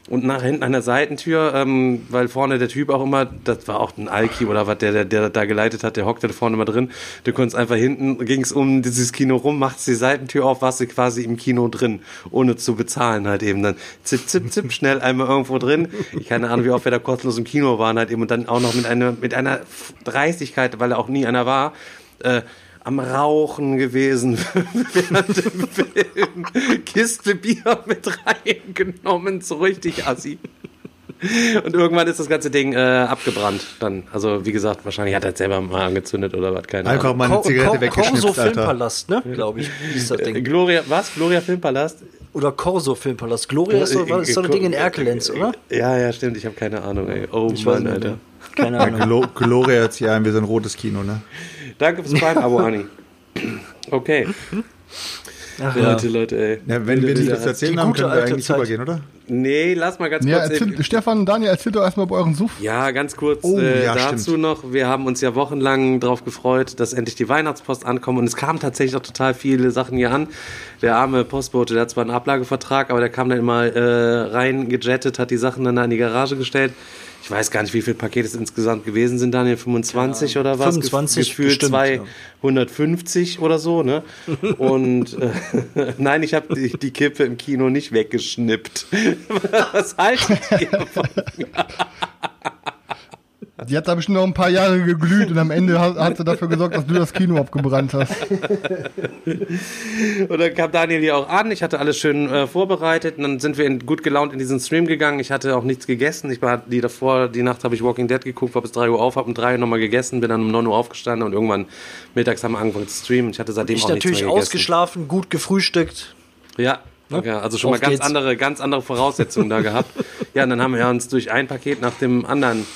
Und nach hinten an der Seitentür, ähm, weil vorne der Typ auch immer, das war auch ein Alki oder was, der, der, der da geleitet hat, der hockte da vorne immer drin. Du konntest einfach hinten, ging es um dieses Kino rum, macht's die Seitentür auf, warst du quasi im Kino drin, ohne zu bezahlen halt eben. Dann zip, zip, zip, schnell einmal irgendwo drin. Ich keine Ahnung, wie oft wir da kostenlos im Kino waren halt eben und dann auch noch mit einer, mit einer Dreistigkeit, weil da auch nie einer war, äh, am Rauchen gewesen während dem Film. Kiste Bier mit reingenommen, so richtig assi. Und irgendwann ist das ganze Ding äh, abgebrannt dann. Also wie gesagt, wahrscheinlich hat er es selber mal angezündet oder was, keine Einfach Ahnung. mal eine Zigarette Cor- weggeschnipst, Corso Alter. Filmpalast, ne? Glaube ich, ist das Äh, Ding. Gloria, was? Gloria Filmpalast? Oder Corso Filmpalast. Gloria ist so, ist so ein Ding in Erkelenz, oder? Ja, ja, stimmt. Ich habe keine Ahnung, ey. Oh Ich Mann, Alter. Keine Ahnung. Glo Gloria hört sich an, wir sind ein rotes Kino, ne? Danke fürs Prime-Abo, Anni. Okay. Ach, ja. Leute, Leute, ey. Ja, wenn wir bitte. zu erzählen haben, können wir eigentlich Zeit. übergehen, oder? Nee, lass mal ganz Ja, kurz. erzähl, Stefan, Daniel, erzählt doch erstmal bei euren Suff. Ja, ganz kurz Oh, äh, ja, dazu stimmt. noch. Wir haben uns ja wochenlang darauf gefreut, dass endlich die Weihnachtspost ankommt. Und es kamen tatsächlich auch total viele Sachen hier an. Der arme Postbote, der hat zwar einen Ablagevertrag, aber der kam dann immer äh, reingejettet, hat die Sachen dann da in die Garage gestellt. Ich weiß gar nicht, wie viele Pakete es insgesamt gewesen sind, Daniel. 25 oder was? 25 Gefühlt bestimmt, ja. 250 oder so, ne? Und äh, nein, ich habe die, die Kippe im Kino nicht weggeschnippt. was haltet ihr von Die hat da bestimmt noch ein paar Jahre geglüht und am Ende hat, hat sie dafür gesorgt, dass du das Kino abgebrannt hast. Und dann kam Daniel hier auch an. Ich hatte alles schön äh, vorbereitet. Und dann sind wir in, gut gelaunt in diesen Stream gegangen. Ich hatte auch nichts gegessen. Ich war die davor, die Nacht habe ich Walking Dead geguckt, war bis 3 Uhr auf, habe um 3 Uhr nochmal gegessen, bin dann um 9 Uhr aufgestanden und irgendwann mittags haben wir angefangen zu streamen. Ich hatte seitdem Ich auch nichts natürlich mehr gegessen. ausgeschlafen, gut gefrühstückt. Ja. Ja, also schon Auf mal ganz geht's. andere, ganz andere Voraussetzungen da gehabt. Ja, und dann haben wir uns durch ein Paket nach dem anderen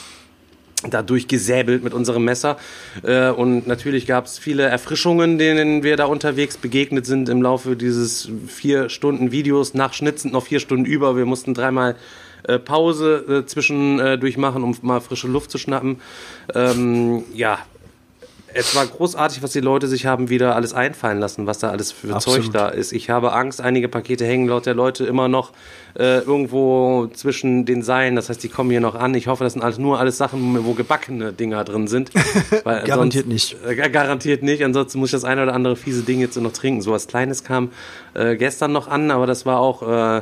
da durchgesäbelt mit unserem Messer. Äh, und natürlich gab es viele Erfrischungen, denen wir da unterwegs begegnet sind im Laufe dieses vier Stunden Videos. Nach Schnitt noch vier Stunden über. Wir mussten dreimal äh, Pause äh, zwischendurch machen, um mal frische Luft zu schnappen. Ähm, ja, es war großartig, was die Leute sich haben wieder alles einfallen lassen, was da alles für Absolut. Zeug da ist. Ich habe Angst, einige Pakete hängen laut der Leute immer noch äh, irgendwo zwischen den Seilen. Das heißt, die kommen hier noch an. Ich hoffe, das sind alles nur alles Sachen, wo gebackene Dinger drin sind. Garantiert sonst- Äh, garantiert nicht. Ansonsten muss ich das eine oder andere fiese Ding jetzt noch trinken. So was Kleines kam äh, gestern noch an, aber das war auch äh,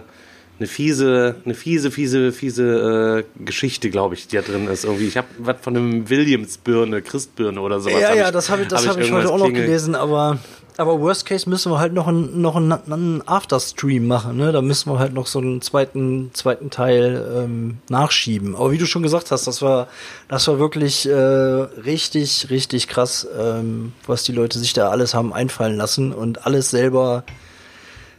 eine fiese, eine fiese, fiese, fiese äh, Geschichte, glaube ich, die da drin ist. Irgendwie, ich habe was von einem Williams-Birne, Christbirne oder sowas. Ja, ja, das habe ich, das hab hab ich heute auch noch klingel- gelesen, aber, aber Worst Case müssen wir halt noch einen, noch einen, einen Afterstream machen, ne? Da müssen wir halt noch so einen zweiten, zweiten Teil ähm, nachschieben. Aber wie du schon gesagt hast, das war, das war wirklich äh, richtig, richtig krass, ähm, was die Leute sich da alles haben einfallen lassen und alles selber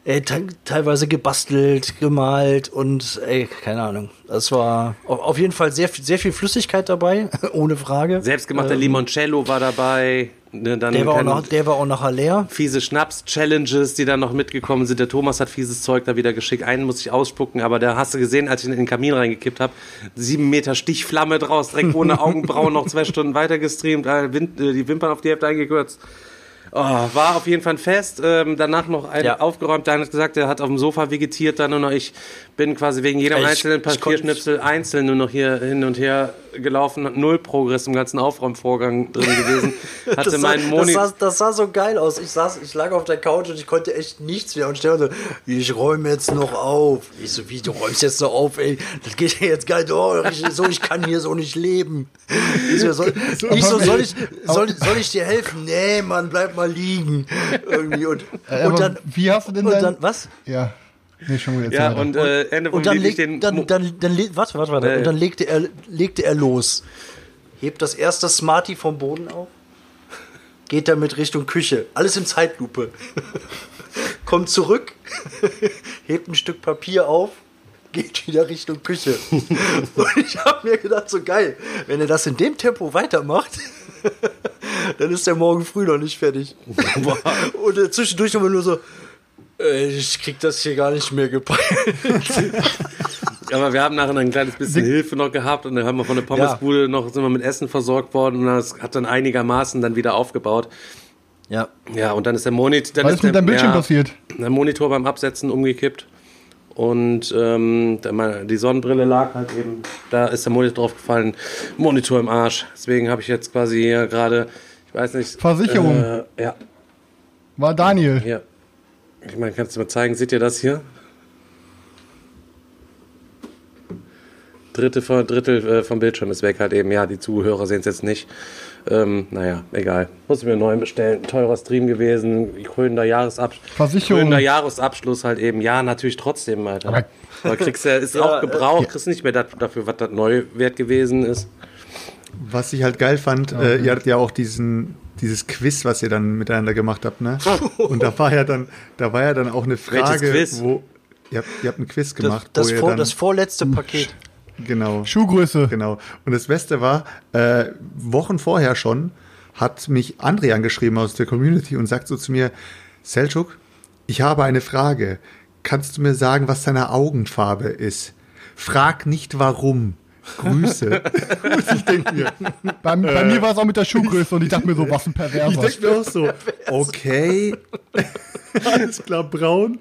ey, te teilweise gebastelt, gemalt und ey, keine Ahnung. Das war auf jeden Fall sehr, viel- sehr viel Flüssigkeit dabei, ohne Frage. Selbstgemachter Ähm, Limoncello war dabei. Ne, Der war, auch noch, der war auch nachher leer. fiese Schnaps-Challenges, die dann noch mitgekommen sind. Der Thomas hat fieses Zeug da wieder geschickt. Einen muss ich ausspucken, aber da hast du gesehen, als ich ihn in den Kamin reingekippt habe, sieben Meter Stichflamme draus, direkt ohne Augenbrauen noch zwei Stunden weiter gestreamt, äh, äh, die Wimpern auf die Hälfte eingekürzt. Oh, war auf jeden Fall ein Fest. Ähm, danach noch ein Ja. aufgeräumt. Dann hat gesagt, er hat auf dem Sofa vegetiert. Dann nur noch ich bin quasi wegen jedem Ich- einzelnen Papierschnipsel einzeln nur noch hier hin und her gelaufen. Null Progress im ganzen Aufräumvorgang drin gewesen. Hatte Das sah, meinen das, Monitor. sah, das sah so geil aus. Ich saß, ich lag auf der Couch und ich konnte echt nichts mehr. Und Stefan so, ich räume jetzt noch auf. Ich so, wie, du räumst jetzt noch auf, ey? Das geht ja jetzt geil durch. Ich so, ich kann hier so nicht leben. Ich so, soll, ich so, soll, ich, soll, soll ich dir helfen? Nee, Mann, bleib mal liegen. Irgendwie. Und, Äh, und dann, wie hast du denn und dein- dann, was? Ja. Nee, schon wieder. Ja, erzähl und äh, Ende vom Und dann, leg, den dann, dann, dann, le- warte, warte, warte. Ja, ja. Und dann legte er, legte er los. Hebt das erste Smarty vom Boden auf. Geht damit Richtung Küche. Alles in Zeitlupe. Kommt zurück. hebt ein Stück Papier auf. Geht wieder Richtung Küche. Und ich habe mir gedacht, so geil, wenn er das in dem Tempo weitermacht, dann ist er morgen früh noch nicht fertig. Und äh, zwischendurch immer nur so, äh, ich krieg das hier gar nicht mehr gepeilt. Aber wir haben nachher ein kleines bisschen Hilfe noch gehabt und dann haben wir von der Pommesbude noch sind wir mit Essen versorgt worden und das hat dann einigermaßen dann wieder aufgebaut. Ja. Ja, und dann ist der Monitor, dann Was ist mit deinem Bildschirm ja, passiert? Der Monitor beim Absetzen umgekippt und ähm, die Sonnenbrille lag halt eben, da ist der Monitor draufgefallen, Monitor im Arsch. Deswegen habe ich jetzt quasi hier gerade, ich weiß nicht. Versicherung. Äh, ja, War Daniel. hier. Ich meine, kannst du mal zeigen, seht ihr das hier? Dritte von, Drittel äh, vom Bildschirm ist weg halt eben. Ja, die Zuhörer sehen es jetzt nicht. Ähm, naja, egal. Muss ich mir einen neuen bestellen. Teurer Stream gewesen. Krönender Jahresabschluss. Versicherung. Krönender Jahresabschluss halt eben. Ja, natürlich trotzdem, Alter. Aber- Aber kriegst ja, ist auch gebraucht. Kriegst nicht mehr dat, dafür, was das Neuwert gewesen ist. Was ich halt geil fand, äh, ihr hattet ja auch diesen, dieses Quiz, was ihr dann miteinander gemacht habt, ne? Und da war ja dann, da war ja dann auch eine Frage, Quiz? wo ihr habt, ihr habt ein Quiz Das, gemacht, das, wo ihr vor, dann, das vorletzte Paket. genau, Schuhgröße. genau. Und das Beste war, äh, Wochen vorher schon hat mich André angeschrieben aus der Community und sagt so zu mir, Selçuk, ich habe eine Frage. Kannst du mir sagen, was deine Augenfarbe ist? Frag nicht warum. Grüße. ich denke mir, Bei, bei mir war es auch mit der Schuhgröße und ich dachte mir so, was ein Ich Perverser. denke mir auch so, okay, alles klar, braun.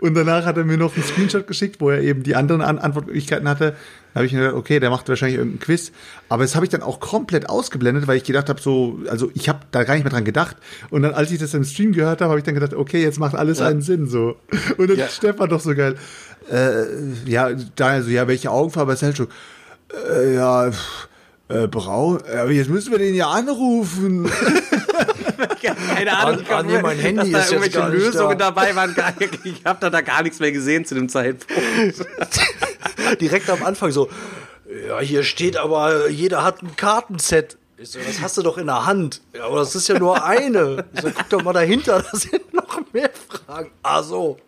Und danach hat er mir noch einen Screenshot geschickt, wo er eben die anderen An Antwortmöglichkeiten hatte. Da habe ich mir gedacht, okay, der macht wahrscheinlich irgendeinen Quiz. Aber das habe ich dann auch komplett ausgeblendet, weil ich gedacht habe, so, also ich habe da gar nicht mehr dran gedacht. Und dann, als ich das im Stream gehört habe, habe ich dann gedacht, okay, jetzt macht alles einen Sinn so. Und dann Stefan doch so geil. Äh, ja, da also, ja, welche Augenfarbe ist Selchuk? Äh, ja, äh, braun. Aber jetzt müssen wir den ja anrufen. Keine Ahnung, Ah, ah, nee, mein Handy dass da ist jetzt irgendwelche Lösungen da. dabei waren. Gar, ich habe da, da gar nichts mehr gesehen zu dem Zeitpunkt. Direkt am Anfang so, ja, hier steht aber, jeder hat ein Kartenset. Ich so, das hast du doch in der Hand. Ja, aber das ist ja nur eine. Ich so, guck doch mal dahinter, da sind noch mehr Fragen. Ah so.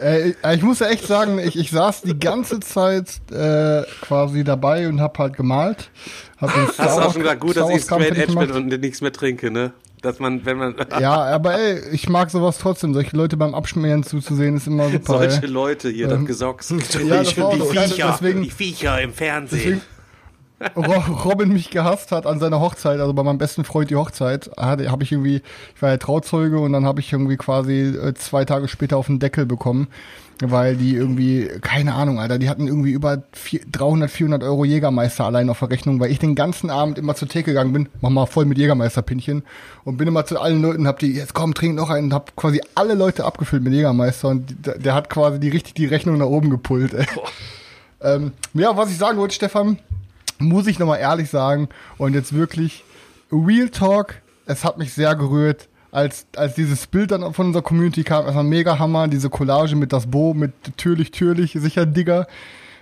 Äh, ich muss ja echt sagen, ich, ich saß die ganze Zeit äh, quasi dabei und hab halt gemalt. Hab Hast du auch schon gesagt, gut, dass ich straight edge bin und nichts mehr trinke, ne? Dass man, wenn man. ja, aber ey, ich mag sowas trotzdem. Solche Leute beim Abschmieren zuzusehen, ist immer super. Solche ey. Leute hier, Ähm, das Gesocks. Ja, das die. Viecher, Deswegen- die Viecher im Fernsehen. Ro- Robin mich gehasst hat an seiner Hochzeit, also bei meinem besten Freund die Hochzeit, habe ich irgendwie, ich war ja Trauzeuge und dann habe ich irgendwie quasi äh, zwei Tage später auf den Deckel bekommen, weil die irgendwie, keine Ahnung, Alter, die hatten irgendwie über vier, 300, 400 Euro Jägermeister allein auf der Rechnung, weil ich den ganzen Abend immer zur Theke gegangen bin, mach mal voll mit Jägermeisterpinchen und bin immer zu allen Leuten, hab die, jetzt komm, trink noch einen, und hab quasi alle Leute abgefüllt mit Jägermeister und der, der hat quasi die richtig die Rechnung nach oben gepullt, ey. Ähm, ja, was ich sagen wollte, Stefan, muss ich nochmal ehrlich sagen und jetzt wirklich Real Talk, es hat mich sehr gerührt, als, als dieses Bild dann von unserer Community kam, erstmal mega Hammer, diese Collage mit das Bo, mit türlich, türlich, sicher Digger.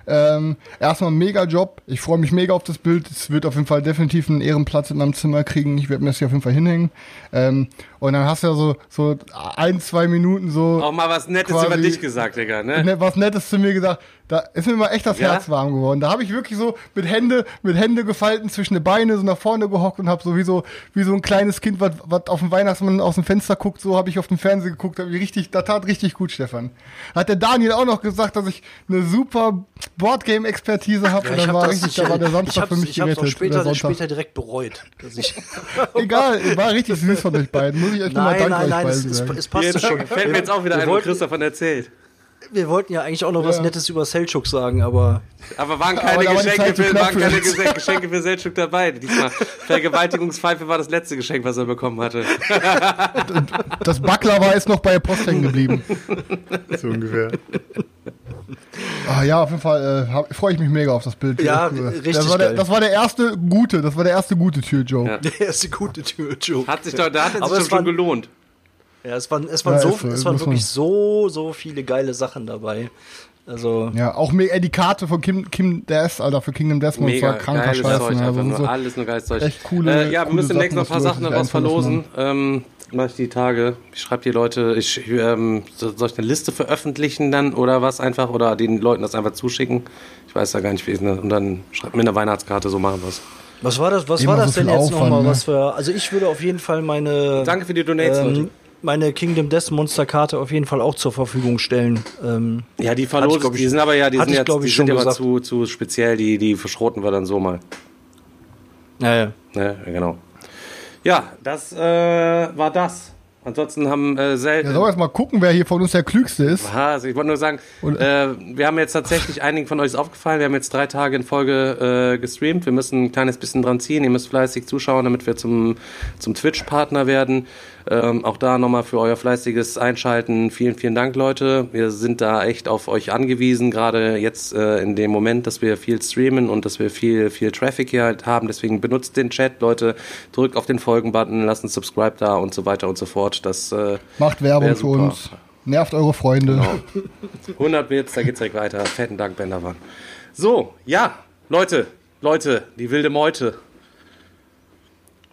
Ähm, erstmal mega Job. Ich freue mich mega auf das Bild. Es wird auf jeden Fall definitiv einen Ehrenplatz in meinem Zimmer kriegen. Ich werde mir das hier auf jeden Fall hinhängen. Ähm, und dann hast du ja so, so ein, zwei Minuten so Auch mal was Nettes über dich gesagt, Digga, ne? ne, was Nettes zu mir gesagt. Da ist mir mal echt das Ja? Herz warm geworden. Da habe ich wirklich so mit Hände, mit Hände gefalten zwischen die Beine so nach vorne gehockt und habe so wie so wie so ein kleines Kind, was was auf dem Weihnachtsmann aus dem Fenster guckt, so habe ich auf dem Fernseher geguckt. Hab ich richtig, das tat richtig gut, Stefan. Hat der Daniel auch noch gesagt, dass ich eine super Boardgame-Expertise habe. Ja, und ich dann hab war das, richtig, ich, da war der ich Samstag für mich ich hab's gerettet. auch später, der Sonntag. später direkt bereut. Dass ich Egal, war richtig süß von euch beiden. Muss ich euch nochmal nein, danken nein, euch nein, es, es, es Jetzt schon. fällt mir jetzt auch wieder ein, wo wollten, Chris davon erzählt. Wir wollten ja eigentlich auch noch was Ja. Nettes über Selchuk sagen, aber Aber waren Aber keine, die Geschenke, für, waren keine Geschenke für Seltschuk dabei. Diesmal Vergewaltigungspfeife war das letzte Geschenk, was er bekommen hatte. Das Baklava ist noch bei der Post hängen geblieben. So ungefähr. Ah, ja, auf jeden Fall äh, freue ich mich mega auf das Bild. Ja, cool. richtig das war, der, geil. das war der erste gute, das war der erste gute Tür-Joke. Ja. der erste gute Tür-Joke. Hat sich doch, da hat Aber sich es doch schon war- gelohnt. Ja, es waren, es waren, Ja, so, so, es waren wirklich so, so viele geile Sachen dabei. Also, Ja, auch äh, die Karte von Kim, Kim DS, Alter, für Kingdom Desmond Mega war kranker Scheiß. Zeug, ne, also nur so. alles nur geiles Zeug. echt coole- äh, ja, wir müssen demnächst noch ein paar Sachen, daraus verlosen. Ähm, mach ich die Tage. Ich schreibe die Leute, ich ähm, so- soll ich eine Liste veröffentlichen dann oder was einfach oder den Leuten das einfach zuschicken. Ich weiß da gar nicht, wie es ist. Und dann schreibt mir eine Weihnachtskarte, so machen wir es. was war das, was Immer war so das denn jetzt nochmal? ne? Was für, also ich würde auf jeden Fall meine, Danke für die Donates, Leute. Meine Kingdom Death Monster Karte auf jeden Fall auch zur Verfügung stellen. Ähm, Ja, die verlosen, ich, ich- die sind aber ja, die sind ich, jetzt, glaub die ich, sind schon aber zu, zu speziell, die, die verschroten wir dann so mal. naja. Ne, genau. Ja, das äh, war das. Ansonsten haben äh, Ja, selten. sollen wir jetzt mal gucken, wer hier von uns der Klügste ist? Aha, also ich wollte nur sagen, Und- äh, wir haben jetzt tatsächlich einigen von euch ist aufgefallen, wir haben jetzt drei Tage in Folge äh, gestreamt. Wir müssen ein kleines bisschen dran ziehen. Ihr müsst fleißig zuschauen, damit wir zum, zum Twitch-Partner werden. Ähm, auch da nochmal für euer fleißiges Einschalten. Vielen, vielen Dank, Leute. Wir sind da echt auf euch angewiesen, gerade jetzt äh, in dem Moment, dass wir viel streamen und dass wir viel, viel Traffic hier halt haben. Deswegen benutzt den Chat, Leute. Drückt auf den Folgen-Button, lasst einen Subscribe da und so weiter und so fort. Das äh, Macht Werbung für uns. Nervt eure Freunde. 100 Bits, da geht's direkt weiter. Fetten Dank, Benderwan. So, ja, Leute, Leute, die wilde Meute.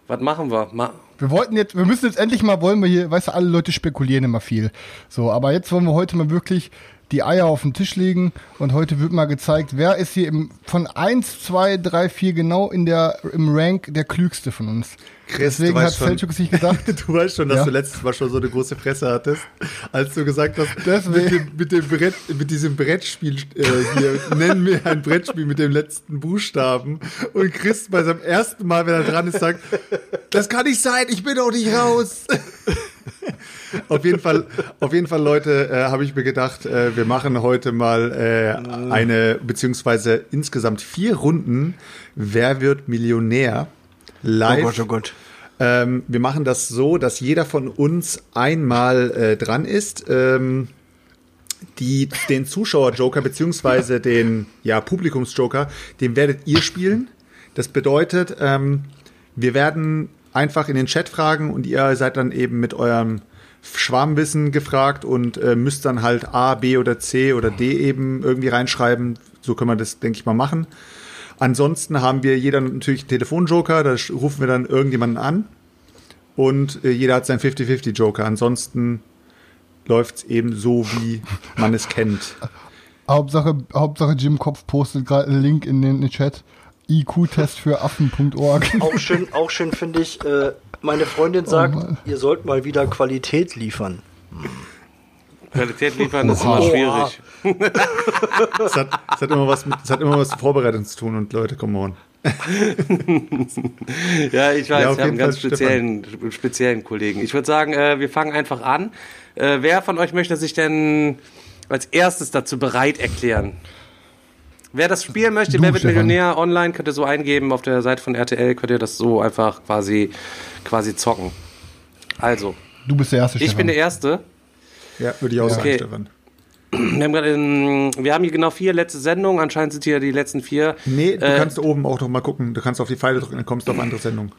Was machen wir? Ma Wir wollten jetzt, wir müssen jetzt endlich mal, wollen wir hier, weißt du, alle Leute spekulieren immer viel. So, aber jetzt wollen wir heute mal wirklich die Eier auf den Tisch legen und heute wird mal gezeigt, wer ist hier im, von 1, 2, 3, 4 genau in der, im Rank der klügste von uns. Chris, Deswegen hat Selchuk sich gedacht, Du weißt schon, dass Ja. du letztes Mal schon so eine große Fresse hattest, als du gesagt hast, Deswegen. mit dem, mit dem Brett, mit diesem Brettspiel äh, hier, nenn mir ein Brettspiel mit dem letzten Buchstaben. Und Chris bei seinem ersten Mal, wenn er dran ist, sagt, das kann nicht sein, ich bin doch nicht raus. auf jeden Fall, auf jeden Fall, Leute, äh, habe ich mir gedacht, äh, wir machen heute mal äh, eine, beziehungsweise insgesamt vier Runden. Wer wird Millionär? Live. Oh Gott, oh Gott. Ähm, wir machen das so, dass jeder von uns einmal äh, dran ist, ähm, die, den Zuschauer-Joker beziehungsweise den ja, Publikums-Joker, den werdet ihr spielen. Das bedeutet, ähm, wir werden einfach in den Chat fragen und ihr seid dann eben mit eurem Schwarmwissen gefragt und äh, müsst dann halt A, B oder C oder D eben irgendwie reinschreiben. So können wir das, denke ich mal, machen. Ansonsten haben wir jeder natürlich einen Telefonjoker, da rufen wir dann irgendjemanden an und äh, jeder hat seinen 50-50 Joker. Ansonsten läuft es eben so, wie man es kennt. Hauptsache, Hauptsache Jim Kopf postet gerade einen Link in den, in den Chat. IQ-Test für Affen.org. Auch schön, auch schön finde ich, äh, meine Freundin sagt, Mann. ihr sollt mal wieder Qualität liefern. Qualität liefern ist Oha. immer schwierig. Es hat, es hat, immer, was mit, es hat immer was mit Vorbereitung zu tun und Leute, come on. Ja, ich weiß, Ja, wir haben einen ganz speziellen, speziellen Kollegen. Ich würde sagen, äh, wir fangen einfach an. Äh, wer von euch möchte sich denn als erstes dazu bereit erklären? Wer das spielen möchte, Du, wer wird Stefan. Millionär online, könnt ihr so eingeben auf der Seite von RTL, könnt ihr das so einfach quasi, quasi zocken. Also, Du bist der erste ich bin der Erste. Ja, würde ich auch sagen, Okay. Stefan. Wir haben, in, wir haben hier genau vier letzte Sendungen, anscheinend sind hier die letzten vier. Nee, du Äh, kannst oben auch noch mal gucken. Du kannst auf die Pfeile drücken, dann kommst du auf andere Sendungen.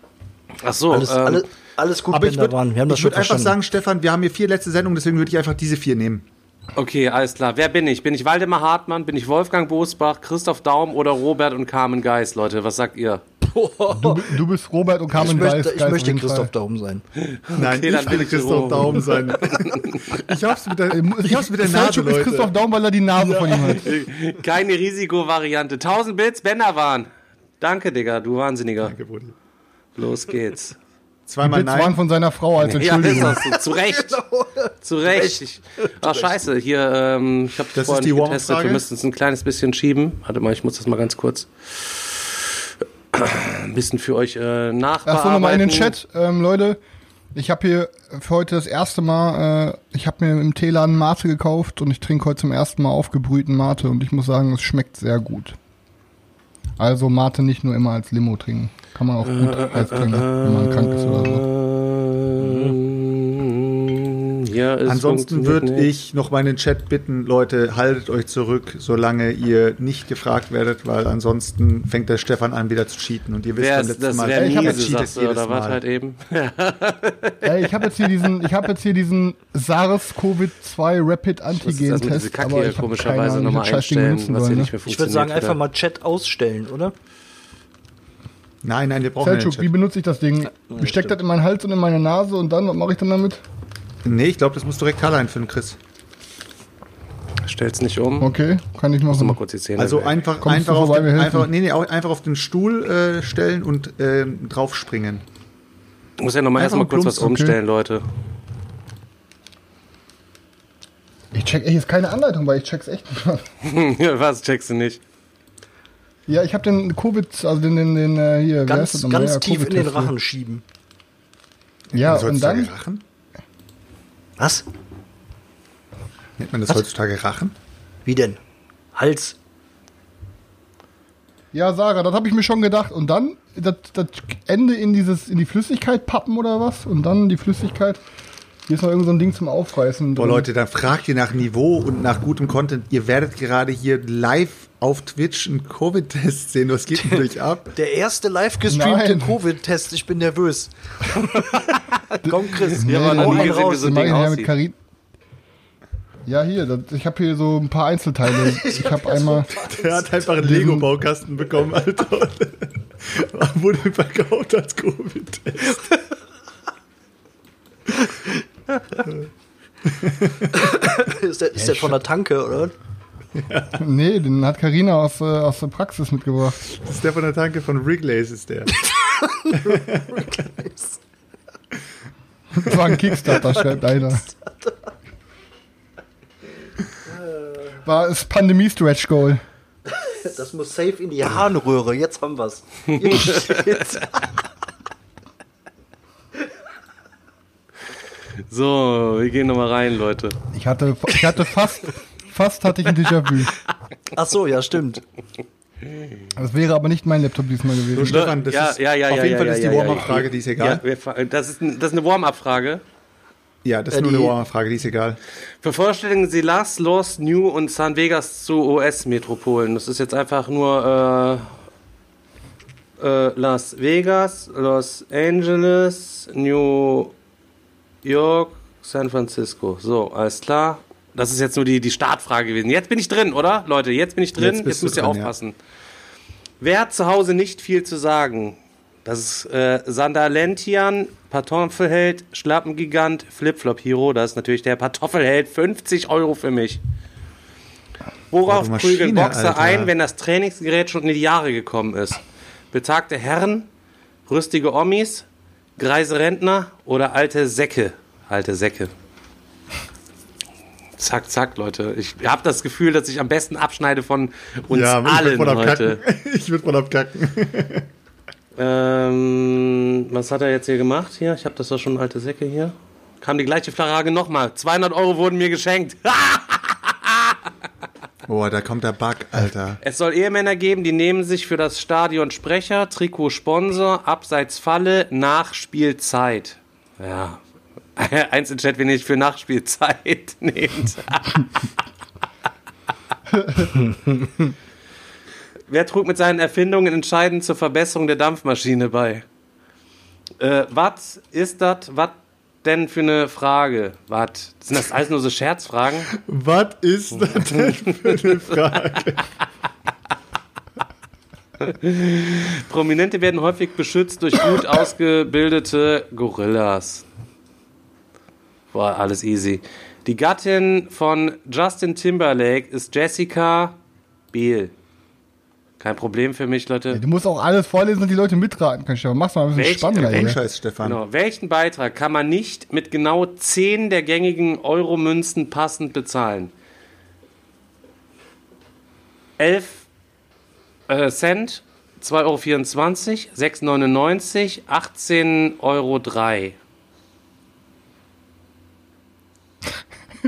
Ach so, Alles, ähm, alles, alles gut, Aber ich würde würd einfach sagen, Stefan, wir haben hier vier letzte Sendungen, deswegen würde ich einfach diese vier nehmen. Okay, alles klar. Wer bin ich? Bin ich Waldemar Hartmann? Bin ich Wolfgang Bosbach, Christoph Daum oder Robert und Carmen Geis, Leute? Was sagt ihr? Du, du bist Robert und ich Carmen möchte, Geist. ich Geist möchte Christoph Fall. Daum sein. Nein, Okay, ich will Christoph. Daum sein. Ich hab's mit der, ich hab's mit der Nase, Selchuk ist Leute. Christoph Daum, weil er die Nase von ihm hat. Keine Risikovariante. 1000 Bits, Benderwan. Danke, Digga, du Wahnsinniger. Danke, Brudi. Los geht's. Zweimal Bits waren nein. von seiner Frau als Ja, ist Entschuldigung. das so. Zu Recht. Zu Recht. Ich, ach, scheiße. Hier, ähm, ich habe Das vorhin die nicht getestet. Wir müssen es ein kleines bisschen schieben. Warte mal, ich muss das mal ganz kurz ein bisschen für euch äh, nachbearbeiten. Achso, nochmal in den Chat. Ähm, Leute, ich habe hier für heute das erste Mal, äh, ich habe mir im Teeladen Mate gekauft und ich trinke heute zum ersten Mal aufgebrühten Mate und ich muss sagen, es schmeckt sehr gut. Also Mate nicht nur immer als Limo trinken. Kann man auch gut als trinken, wenn man krank ist oder so. Ja, es Ansonsten funktioniert würde ich noch mal in den Chat bitten, Leute, haltet euch zurück, solange ihr nicht gefragt werdet, weil ansonsten fängt der Stefan an, wieder zu cheaten. Und ihr wisst beim letzten das Mal, wäre ich hab er miese, cheatet jedes oder was Mal. halt eben? Ey, ich habe jetzt hier diesen, ich habe jetzt hier diesen SARS-CoV-2 Rapid jetzt Antigen-Test, aber ich habe keine komischerweise Ahnung, wie nochmal einstellen, was hier soll. nicht Ne? mehr Ich würde sagen, funktioniert einfach mal Chat ausstellen, oder? Nein, nein, wir brauchen den Selchuk, wie benutze ich das Ding? Ich steck das in meinen Hals und in meine Nase und dann, was mache ich dann damit? Nee, ich glaube, das muss direkt Karl einführen, Chris. Stell's nicht um. Okay, kann ich Muss mal machen. kurz die Zähne Also weg. einfach, Kommst einfach, auf vorbei, den, einfach, nee, nee, auch einfach auf den Stuhl äh, stellen und ähm, draufspringen. Ich muss ja nochmal erstmal kurz plumps, was okay. umstellen, Leute. Ich check echt jetzt keine Anleitung, weil ich check's echt nicht. was checkst du nicht? Ja, ich habe den Covid, also den, den, den äh, hier, wer ist Ganz, das nochmal? ganz tief in den. Rachen schieben. Ja, und dann? Was? Nennt man das Was? heutzutage Rachen? Wie denn? Hals. ja, Sarah, das habe ich mir schon gedacht. Und dann das, das Ende in dieses, in die Flüssigkeit pappen oder was? Und dann die Flüssigkeit. Hier ist noch irgend so ein Ding zum Aufreißen. Boah. Leute, dann fragt ihr nach Niveau und nach gutem Content. Ihr werdet gerade hier live auf Twitch einen Covid-Test sehen. Was geht denn euch ab? Der erste live gestreamte. Covid-Test. Ich bin nervös. Komm, Chris. Nee, Ja, aber den noch nie ich gesehen, raus, wie so ein Ding ich aussieht. Karin. Ja, hier, ich habe hier so ein paar Einzelteile. Ich habe einmal. Der hat einfach einen Lego-Baukasten bekommen, Alter. Wurde verkauft als Covid-Test. ist der, ist der von der Tanke, oder? Nee, den hat Karina aus, äh, aus der Praxis mitgebracht. Das ist der von der Tanke von Wrigley's, ist der. Das war ein Kickstarter, schreibt einer. War es Pandemie-Stretch Goal. Das muss safe in die Harnröhre. Jetzt haben wir's. Jetzt. So, wir gehen nochmal rein, Leute. Ich hatte, ich hatte fast, fast hatte ich ein Déjà-vu. Ach so, ja, stimmt. Das wäre aber nicht mein Laptop diesmal So, gewesen. Stefan, das Ja, ist, ja, ja, auf ja, jeden ja, Fall ja, ist die ja, ja. Warm-Up-Frage, die ist egal. das, ist, ein- das ist eine Warm-Up-Frage. Ja, das ist nur eine Warm-Up-Frage, die ist egal. Vervollständigen Sie Las, Los, New und San Vegas zu US-Metropolen. Das ist jetzt einfach nur äh, äh, Las Vegas, Los Angeles, New York, San Francisco. So, alles klar. Das ist jetzt nur die, die Startfrage gewesen. Jetzt bin ich drin, oder? Leute, jetzt bin ich drin. Jetzt Jetzt, müsst ihr drin, ja. aufpassen. Wer hat zu Hause nicht viel zu sagen? Das ist äh, Sandalentian, Pantoffelheld, Schlappengigant, Flipflop Hero. Das ist natürlich der Pantoffelheld. 50 Euro für mich. Worauf Maschine, prügeln Boxer Alter. ein, wenn das Trainingsgerät schon in die Jahre gekommen ist? Betagte Herren, rüstige Omis, greise Rentner oder alte Säcke? Alte Säcke. Zack, zack, Leute. Ich habe das Gefühl, dass ich am besten abschneide von uns ja, ich allen würde voll heute. Ich würde voll abkacken. Ähm, was hat er jetzt hier gemacht? Hier, ich habe das doch schon alte Säcke hier. Kam die gleiche Frage nochmal. 200 Euro wurden mir geschenkt. Boah, da kommt der Bug, Alter. Es soll Ehemänner geben, die nehmen sich für das Stadion Sprecher, Trikot Sponsor, Abseits Falle, Nachspielzeit. Ja. Eins im Chat, wenn ich für Nachspielzeit nehmt. Wer trug mit seinen Erfindungen entscheidend zur Verbesserung der Dampfmaschine bei? Äh, was ist das? Was denn für eine Frage? Was? Sind das alles nur so Scherzfragen? Was ist das denn für eine Frage? Prominente werden häufig beschützt durch gut ausgebildete Gorillas. Boah, alles easy. Die Gattin von Justin Timberlake ist Jessica Biel. Kein Problem für mich, Leute. Du musst auch alles vorlesen und die Leute mitraten können. Stefan. Mach's mal ein bisschen Welch- spannender welch- hier. Scheiß, Stefan. Genau. Welchen Beitrag kann man nicht mit genau 10 der gängigen Euro-Münzen passend bezahlen? 11 äh, Cent, 2,24 Euro, 6,99 18,03 Euro.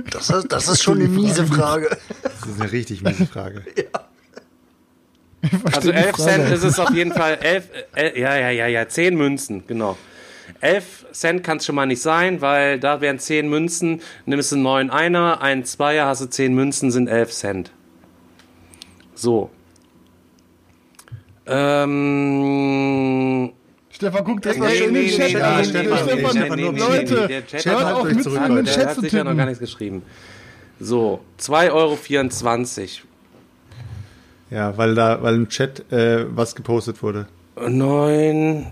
Das ist, das ist schon eine miese Frage. Das ist eine richtig miese Frage. Also die 11 Frage. Cent ist es auf jeden Fall. 11, äh, ja, ja, ja, ja, 10 Münzen, genau. 11 Cent kann es schon mal nicht sein, weil da wären 10 Münzen, nimmst du einen neuen Einer, einen Zweier, hast du 10 Münzen, sind 11 Cent. So. Ähm, Stefan, guck direkt Nee, mal schön in nee, den Chat. nee, an. nee, Stefan, nee, nee, nee, Leute, nee, der Chat hört hat auf euch mit zurück, in den Chat hat zu sicher noch gar tippen. nichts geschrieben. So, 2,24 Euro. Ja, weil da, weil im Chat äh, was gepostet wurde. 9.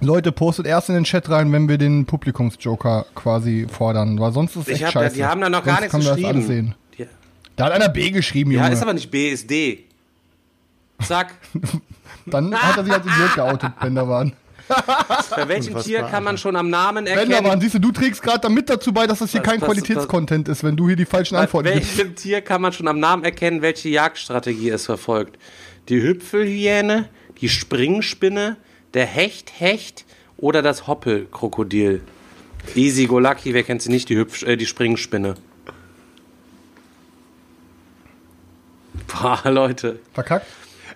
Leute, postet erst in den Chat rein, wenn wir den Publikumsjoker quasi fordern, weil sonst ist es echt hab, scheiße. die haben da noch gar Sonst nichts geschrieben. sehen. Ja, Da hat einer B geschrieben, ja, Junge. ist aber nicht B, ist D. Zack. Dann hat er sich als Idiot geoutet, Benderwan. Bei welchem Tier kann man schon am Namen erkennen? Benderwan, siehst du, du trägst gerade damit dazu bei, dass das hier Was- kein Qualitätscontent ist, wenn du hier die falschen Bei Antworten gibst. welchem Tier kann man schon am Namen erkennen, welche Jagdstrategie es verfolgt? Die Hüpfelhyäne, die Springspinne, der Hecht-Hecht oder das Hoppelkrokodil? Easy go lucky, wer kennt sie nicht, die, Hüpf äh, die Springspinne. Boah, Leute. Verkackt?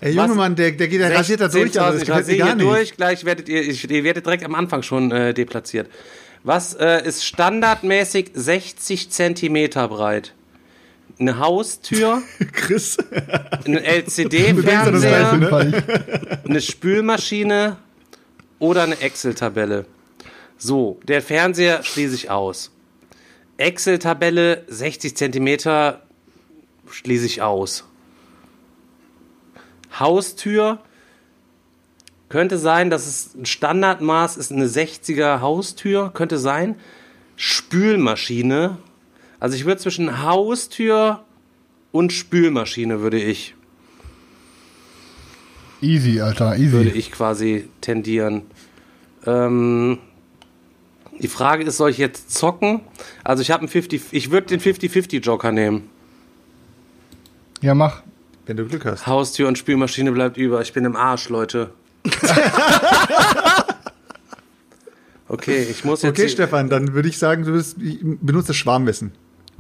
Ey, Junge Was? Mann, der, der geht, der rasiert da durch, aber das 16.000, ich gefällt mir rasiere gar hier nicht. durch, gleich werdet ihr, ich, ihr werdet direkt am Anfang schon äh, deplatziert. Was äh, ist standardmäßig 60 Zentimeter breit? Eine Haustür, Chris. ein LCD-Fernseher, ne? Eine Spülmaschine oder eine Excel-Tabelle. So, der Fernseher schließe ich aus. Excel-Tabelle 60 Zentimeter schließe ich aus. Haustür könnte sein, dass es ein Standardmaß ist, eine 60er Haustür, könnte sein. Spülmaschine. Also ich würde zwischen Haustür und Spülmaschine würde ich Easy, Alter, würde easy. ich quasi tendieren. Ähm, die Frage ist, soll ich jetzt zocken? Also ich habe einen 50, ich würde den 50-50 Joker nehmen. Ja, mach. Wenn du Glück hast. Haustür und Spülmaschine bleibt über. Ich bin im Arsch, Leute. okay, ich muss jetzt. Okay, Stefan, dann würde ich sagen, du bist, benutzt das Schwarmwissen.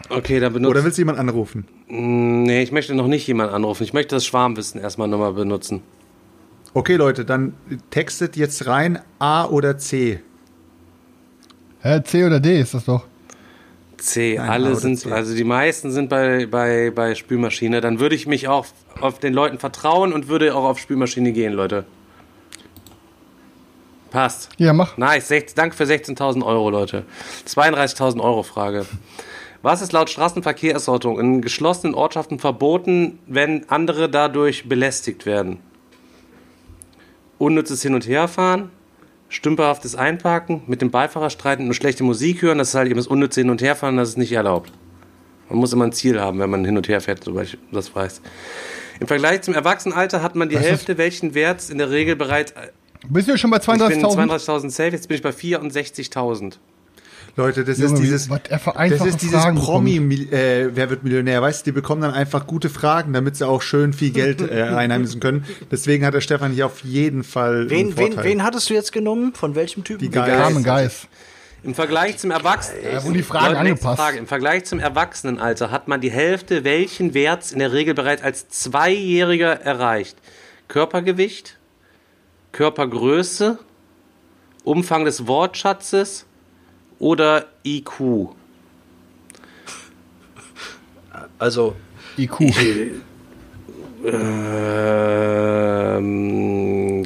Okay, dann benutze. Oder willst du jemanden anrufen? Nee, ich möchte noch nicht jemanden anrufen. Ich möchte das Schwarmwissen erstmal nochmal benutzen. Okay, Leute, dann textet jetzt rein A oder C. Hä, C oder D ist das doch. C, Nein, alle oder sind, also die meisten sind bei, bei, bei Spülmaschine. Dann würde ich mich auch auf den Leuten vertrauen und würde auch auf Spülmaschine gehen, Leute. Passt. Ja, mach. Nice, 16, danke für 16.000 Euro, Leute. 32.000 Euro Frage. Was ist laut Straßenverkehrsordnung in geschlossenen Ortschaften verboten, wenn andere dadurch belästigt werden? unnützes Hin- und Herfahren, stümperhaftes Einparken, mit dem Beifahrer streiten und schlechte Musik hören, das ist halt eben das unnütze Hin- und Herfahren, das ist nicht erlaubt. Man muss immer ein Ziel haben, wenn man hin und her fährt, soweit ich das weiß. Im Vergleich zum Erwachsenenalter hat man die Was ist- Hälfte, welchen Wert in der Regel bereits. Bist du schon bei Ich bin 32.000? 32.000 safe, jetzt bin ich bei 64.000. Leute, das Junge, ist wie- dieses, das ist dieses Fragen Promi, äh, wer wird Millionär, weißt du, die bekommen dann einfach gute Fragen, damit sie auch schön viel Geld äh, einheimsen können. Deswegen hat der Stefan hier auf jeden Fall einen Wen, wen, Vorteil. wen hattest du jetzt genommen? Von welchem Typen? Die Geist. Carmen Geist. Im Vergleich zum Erwachsenen. Ja, die Fragen Leute, nächste angepasst. Frage. Im Vergleich zum Erwachsenenalter hat man die Hälfte welchen Werts in der Regel bereits als Zweijähriger erreicht? Körpergewicht, Körpergröße, Umfang des Wortschatzes oder IQ? Also, IQ. Ähm,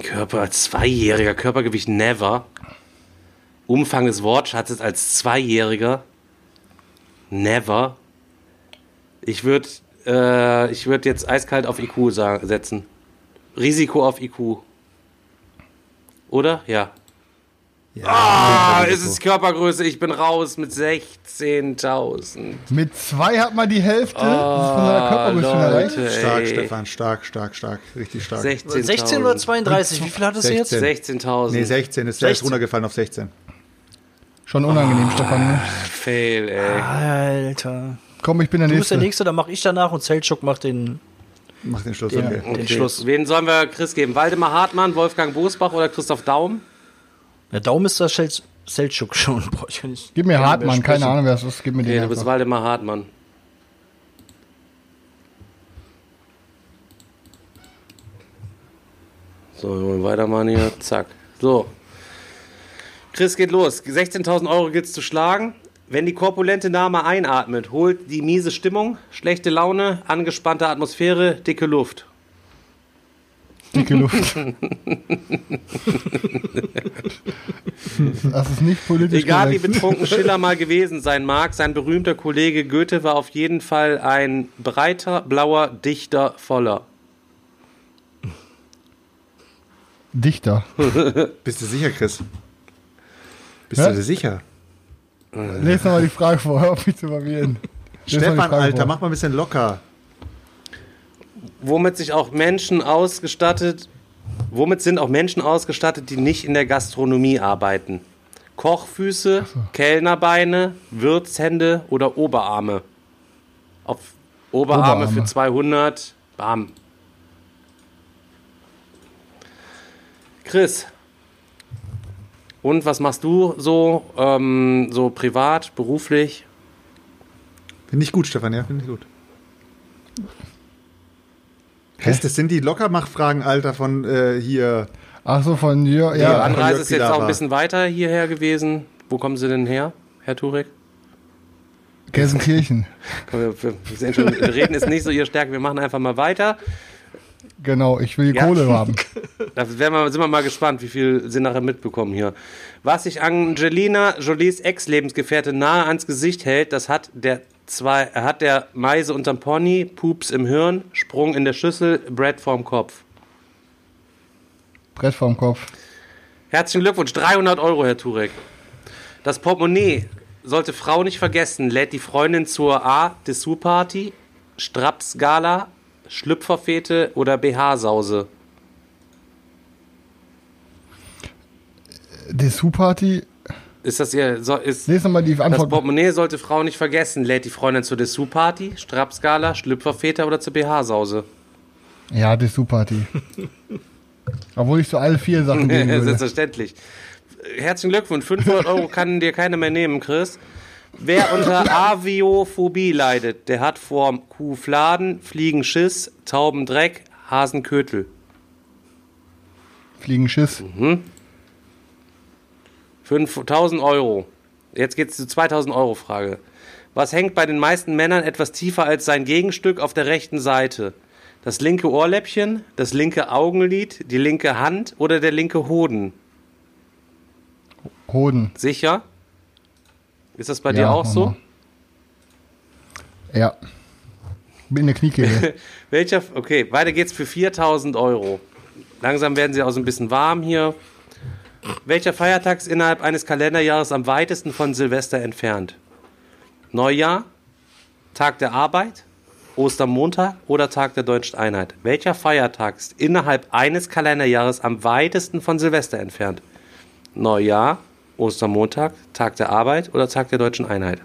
Körper als Zweijähriger, Körpergewicht never. Umfang des Wortschatzes als Zweijähriger never. Ich würde äh, ich würd jetzt eiskalt auf IQ sagen, setzen. Risiko auf IQ. Oder? Ja. Ja, Ah, es ist Körpergröße. Ich bin raus mit 16.000. Mit zwei hat man die Hälfte von seiner Körpergröße schon erreicht. Stark, ey. Stefan, stark, stark, stark, richtig stark. 16.000. 16 oder 32? Wie viel hattest du jetzt? 16. 16.000. Nee, 16 ist, der ist 16. runtergefallen auf 16. Schon unangenehm, Stefan. Ne? Fail, ey. Alter. Komm, ich bin der Du bist der Nächste. Nächste, dann mach ich danach und Zeltschuk macht den. Mach den Schluss, Den- okay. Den Schluss. Wen sollen wir Chris geben? Waldemar Hartmann, Wolfgang Bosbach oder Christoph Daum? Der Daumen ist das Schel- Zeltschuk schon. Boah, ich kann nicht, Gib mir Hartmann, keine. Ahnung, wer es ist. Gib mir den du bist. Waldemar Hartmann. So, wir wollen weitermachen hier. Zack. So. Chris geht los. 16.000 Euro gilt's zu schlagen. Wenn die korpulente Dame einatmet, holt die miese Stimmung, schlechte Laune, angespannte Atmosphäre, dicke Luft. Dicke Luft. das ist nicht politisch Egal wie korrekt. betrunken Schiller mal gewesen sein mag, sein berühmter Kollege Goethe war auf jeden Fall ein breiter, blauer Dichter voller. Dichter. Bist du sicher, Chris? Bist Hä? du dir sicher? Lest nochmal die Frage vor, hör auf mich zu verwirren. Stefan, Alter, vor. mach mal ein bisschen locker. Womit sich auch Menschen ausgestattet, womit sind auch Menschen ausgestattet, die nicht in der Gastronomie arbeiten? Kochfüße, Kellnerbeine, Wirtshände oder Oberarme? Auf Oberarme, Oberarme. für 200. Bam. Chris. Und was machst du so, ähm, so privat, beruflich? Finde ich gut, Stefan, ja, finde ich gut. Chris, das sind die Lockermach-Fragen, Alter, von äh, hier. Ach so, von Jörg. Die Ja, Jörg Anreise ist jetzt auch ein bisschen weiter hierher gewesen. Wo kommen Sie denn her, Herr Turek? Gelsenkirchen. Komm, Wir, wir, wir sehen schon, reden ist nicht so Ihr Stärke. Wir machen einfach mal weiter. Genau, ich will die Ja. Kohle haben. Da werden wir, sind wir mal gespannt, wie viel Sie nachher mitbekommen hier. Was sich Angelina Jolies Ex-Lebensgefährte nahe ans Gesicht hält, das hat der zwei, hat der Meise unterm Pony, Pups im Hirn, Sprung in der Schüssel, Brett vorm Kopf. Brett vorm Kopf. Herzlichen Glückwunsch, 300 Euro, Herr Turek. Das Portemonnaie sollte Frau nicht vergessen, lädt die Freundin zur A. Dessous-Party, Strapsgala, Schlüpferfete oder BH-Sause. Dessous-Party. Ist das ihr, so, ist, Lies nochmal die das Antwort. Portemonnaie sollte Frau nicht vergessen, lädt die Freundin zur Dessous-Party, Strapsgala, Schlüpferfete oder zur BH-Sause. Ja, Dessous-Party. Obwohl ich so alle vier Sachen geben würde. Selbstverständlich. Herzlichen Glückwunsch, 500 Euro kann dir keiner mehr nehmen, Chris. Wer unter Aviophobie leidet, der hat vor Kuhfladen, Fliegenschiss, Taubendreck, Hasenkötel. Fliegenschiss. Mhm. 5000 Euro. Jetzt geht's zur 2000 Euro Frage. Was hängt bei den meisten Männern etwas tiefer als sein Gegenstück auf der rechten Seite? Das linke Ohrläppchen, das linke Augenlid, die linke Hand oder der linke Hoden? Hoden. Sicher? Ist das bei dir Ja, auch so? Ja. Bin in der Kniekehle. Welcher? Okay, weiter geht's für 4000 Euro. Langsam werden sie auch so ein bisschen warm hier. Welcher Feiertag ist innerhalb eines Kalenderjahres am weitesten von Silvester entfernt? Neujahr, Tag der Arbeit, Ostermontag oder Tag der deutschen Einheit? Welcher Feiertag ist innerhalb eines Kalenderjahres am weitesten von Silvester entfernt? Neujahr, Ostermontag, Tag der Arbeit oder Tag der deutschen Einheit?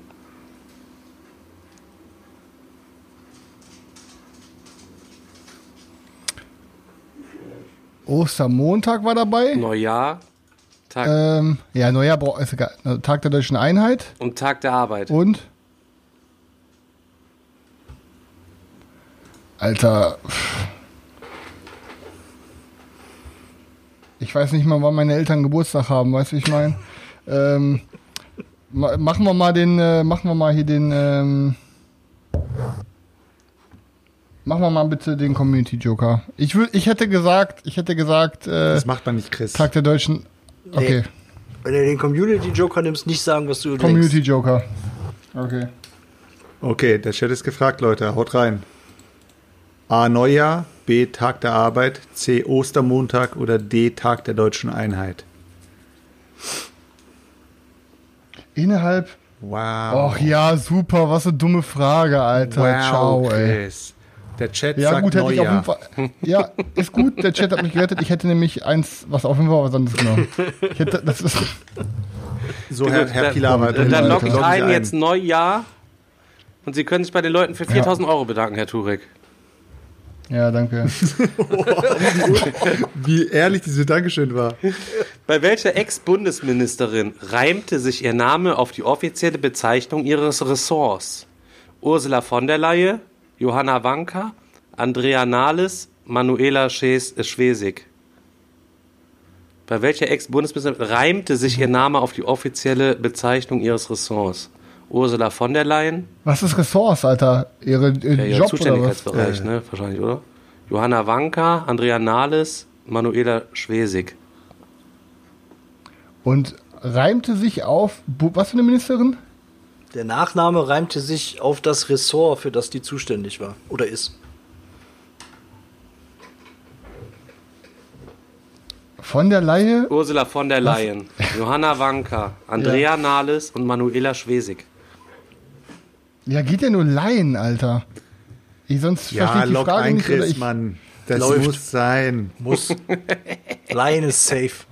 Ostermontag war dabei. Neujahr, Tag Ähm, ja, Neujahr braucht ist egal. Tag der deutschen Einheit und Tag der Arbeit. und Alter. Ich weiß nicht mal, wann meine Eltern Geburtstag haben, weißt du, wie ich meine? Ähm, ma- machen wir mal den, äh, machen wir mal hier den, ähm, machen wir mal bitte den Community Joker. Ich ich hätte gesagt, ich hätte gesagt, äh, Das macht man nicht, Chris. Tag der Deutschen. Okay, Wenn du den Community Joker nimmst, nicht sagen, was du Community denkst. Joker. Okay. Okay, der Chat ist gefragt, Leute. Haut rein. A. Neujahr, B. Tag der Arbeit, C. Ostermontag oder D. Tag der deutschen Einheit. Innerhalb. Wow. Och ja, super, was eine dumme Frage, Alter. wow, Ciao, ey. Chris. Der Chat Ja, sagt gut, hätte ich auf jeden Neujahr. Fall. Ja, ist gut, der Chat hat mich gerettet. Ich hätte nämlich eins, was auf jeden Fall was anderes genommen. Ich hätte, das ist, So, Herr, Herr dann, Pilawa. dann, dann logge ich Sie ein, jetzt Neujahr. Und Sie können sich bei den Leuten für 4000 Euro bedanken, Herr Turek. ja, danke. Wie ehrlich diese Dankeschön war. Bei welcher Ex-Bundesministerin reimte sich ihr Name auf die offizielle Bezeichnung ihres Ressorts? Ursula von der Leyen, Johanna Wanka, Andrea Nahles, Manuela Schwesig. Bei welcher Ex-Bundesministerin reimte sich ihr Name auf die offizielle Bezeichnung ihres Ressorts? Ursula von der Leyen, Was ist Ressource, Alter? Ihre äh, ja, ihr Job oder was? Zuständigkeitsbereich, ne? Wahrscheinlich, oder? Johanna Wanka, Andrea Nahles, Manuela Schwesig. Und reimte sich auf, was für eine Ministerin? Der Nachname reimte sich auf das Ressort, für das die zuständig war. Oder ist. Von der Laie? Ursula von der Leyen, Johanna Wanka, Andrea Nahles und Manuela Schwesig. Ja, geht ja nur Laien, Alter. Ich sonst Ja, verstehe die Frage ein, nicht. Chris, ich, Mann. Das Läuft. muss sein. Muss. Lion ist safe.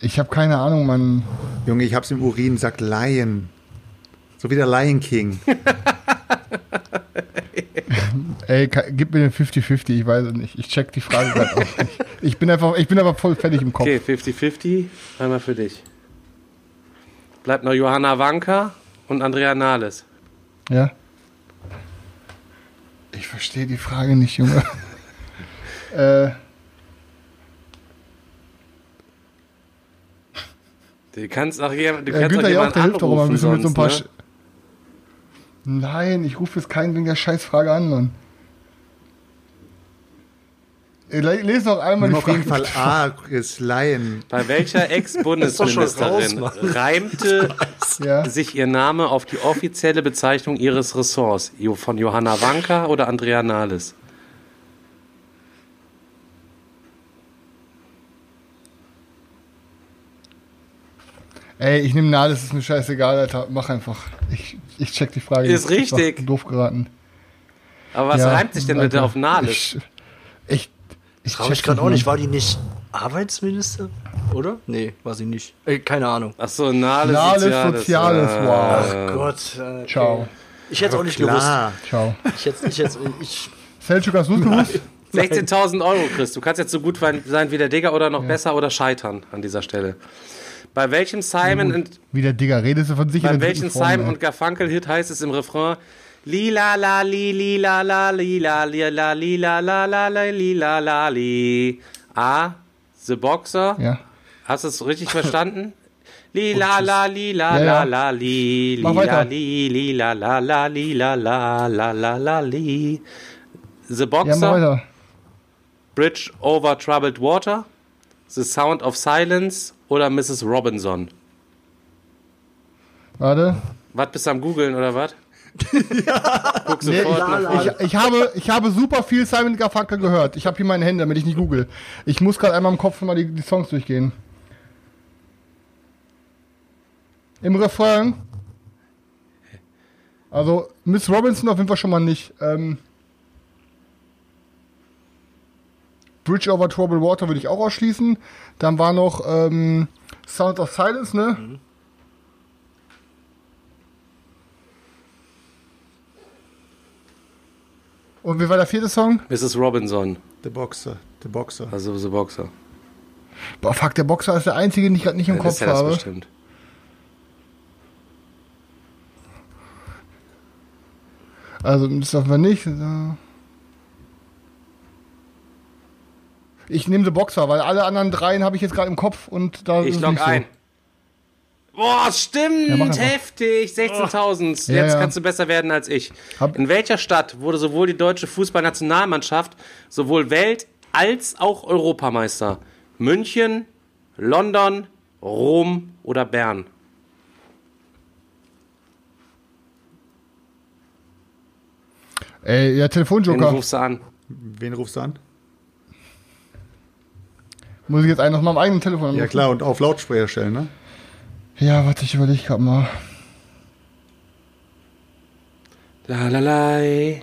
Ich habe keine Ahnung, Mann. Junge, ich hab's im Urin, sagt Lion. So wie der Lion King. Ey, gib mir den 50-50, ich weiß es nicht. Ich check die Frage gerade auch nicht. Ich bin einfach, ich bin aber voll fertig im Kopf. Okay, 50-50, einmal für dich. Bleibt noch Johanna Wanka und Andrea Nahles. Ja. Ich verstehe die Frage nicht, Junge. äh, Du kannst auch jemand, du äh, kannst auch Günther Jauch, der hilft doch immer ein bisschen mit so ein paar. ne? Nein, ich rufe jetzt keinen wegen der Scheißfrage an, Mann. Le- Lese noch einmal Nimm die auf jeden Frage. Fall A. Bei welcher Ist doch schon raus, Ex-Bundesministerin reimte Ja. sich ihr Name auf die offizielle Bezeichnung ihres Ressorts? Von Johanna Wanka oder Andrea Nahles? Ey, ich nehme Nahles, ist mir scheißegal, Alter. Mach einfach. Ich, ich check die Frage. Ist nicht. richtig. Doof geraten. Aber was Ja, reimt sich denn bitte auf Nahles? Ich, ich, ich Frage ich check gerade auch nicht. War die nicht Arbeitsminister? Oder? Nee, war sie nicht. Äh, keine Ahnung. Achso, Nahles, Nahles Soziales. Soziales, Ah. wow. Ach Gott. äh, okay. Ciao. Ich hätte es auch nicht gewusst. Klar. Ciao. Ich hätte, ich hätte, ich, Selchuk, hast du gewusst? 16.000 Euro, Chris. Du kannst jetzt so gut sein wie der Digger oder noch besser oder scheitern an dieser Stelle. Bei welchem Simon und Wie der Digger, redest du von sich bei welchem Simon ey. und Garfunkel Hit heißt es im Refrain Lila la li lila la lila lila lila la la la lila la li A The Boxer Ja. Hast du es richtig verstanden? Lila la lila Ja, ja. la la li lila li lila la la lila la la la la li The Ja, Boxer. Bridge over Troubled Water, The Sound of Silence oder Mrs. Robinson? Warte. Was bist du am googeln oder was? Guck sofort nach. Ich, ich, habe, ich habe super viel Simon Garfunkel gehört. Ich habe hier meine Hände, damit ich nicht google. Ich muss gerade einmal im Kopf mal die, die Songs durchgehen. Im Refrain. Also Miss Robinson auf jeden Fall schon mal nicht. Ähm, Bridge over Troubled Water würde ich auch ausschließen. Dann war noch ähm, Sound of Silence, ne? Und wie war der vierte Song? Mrs. Robinson, The Boxer. The Boxer. also The Boxer. Boah, fuck, der Boxer ist der einzige, den ich gerade nicht im Ja, Kopf ist ja das habe. bestimmt. Also, das dürfen wir nicht. So. Ich nehme The Boxer, weil alle anderen dreien habe ich jetzt gerade im Kopf und da ist Ich es log nicht so. ein. Boah, stimmt, Ja, heftig, 16.000. Ja, Jetzt ja. kannst du besser werden als ich. Hab- In welcher Stadt wurde sowohl die deutsche Fußballnationalmannschaft sowohl Welt- als auch Europameister? München, London, Rom oder Bern? Ey, ja, Wen Telefonjoker. rufst du an? Wen rufst du an? Muss ich jetzt einen aus meinem eigenen Telefon Ja anrufen? klar, und auf Lautsprecher stellen, ne? Ja, warte, ich überlege gerade mal. La la lai,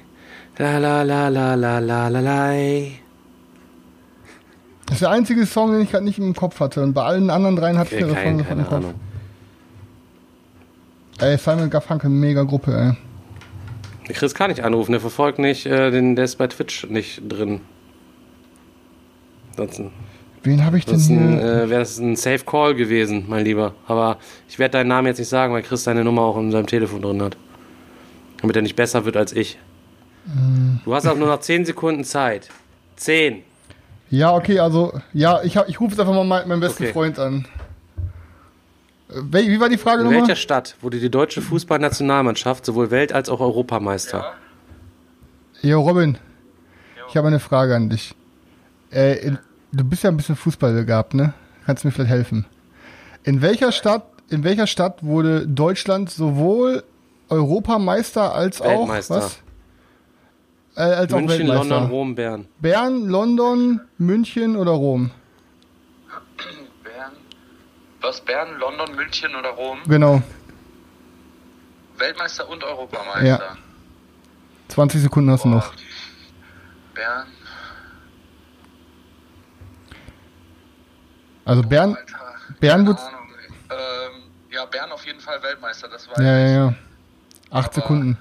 la la la la la la la lai. Das ist der einzige Song, den ich gerade nicht im Kopf hatte. Und bei allen anderen dreien hatte ich den Refrain sofort im keine Kopf. Ahnung. Ey, Simon Garfunkel, mega Gruppe, ey. Der Chris kann nicht anrufen, der verfolgt nicht, äh, den, der ist bei Twitch nicht drin. Ansonsten, Wen habe ich denn ansonsten hier? äh, wäre das ein Safe Call gewesen, mein Lieber. Aber ich werde deinen Namen jetzt nicht sagen, weil Chris deine Nummer auch in seinem Telefon drin hat. Damit er nicht besser wird als ich. Du hast auch nur noch 10 Sekunden Zeit. 10. Ja, okay, also, ja, ich, hab- ich rufe jetzt einfach mal meinen, meinen besten Okay. Freund an. Äh, wel- Wie war die Frage In nochmal? welcher Stadt wurde die deutsche Fußballnationalmannschaft sowohl Welt- als auch Europameister? Jo, Robin, ich habe eine Frage an dich. Äh, in, du bist ja ein bisschen Fußball begabt, ne? Kannst du mir vielleicht helfen? In welcher Stadt, in welcher Stadt wurde Deutschland sowohl Europameister als auch Weltmeister. was? Äh, als auch München, Weltmeister. London, Rom, Bern. Bern, London, München oder Rom? Bern. Was? Bern, London, München oder Rom? Genau. Weltmeister und Europameister. Ja. 20 Sekunden hast du Boah. noch. Bern. Also Bern, Alter. Bern wird. Ähm, ja, Bern auf jeden Fall Weltmeister, das weiß Ja, ja, ja. Acht Aber- Sekunden.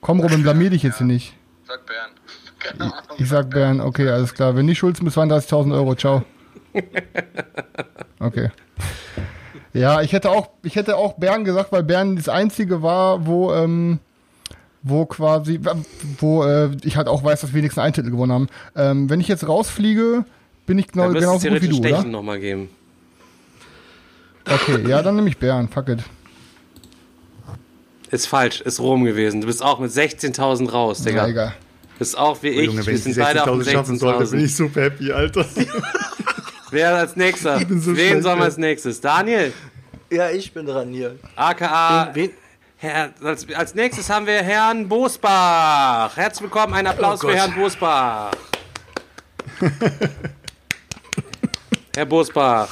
Komm, Robin, blamier dich jetzt hier nicht. Sag Bern. Keine Ahnung. Ich sag Bern, okay, alles klar. Wenn nicht Schulzen bis 32.000 Euro, ciao. Okay. Ja, ich hätte auch, ich hätte auch Bern gesagt, weil Bern das einzige war, wo, ähm, wo quasi, wo äh, ich halt auch weiß, dass wir wenigstens einen Titel gewonnen haben. Ähm, wenn ich jetzt rausfliege, bin ich genau, es genauso gut wie du, oder? Stechen nochmal geben. Okay, ja, dann nehme ich Bern, fuck it. Ist falsch, ist Rom gewesen. Du bist auch mit 16.000 raus, Digga. Ja, egal. Bist auch wie ich. Junge, wenn Wir sind beide auf 60.000 schaffen sollte, bin 16.000. ich super happy, Alter. Wer als nächster? bin so Wen sollen wir als nächstes? Daniel, Ja, ich bin dran hier. aka. Wen, Herr, als, als nächstes haben wir Herrn Bosbach. Herzlich willkommen, ein Applaus Oh für. Herrn Bosbach. Herr Bosbach.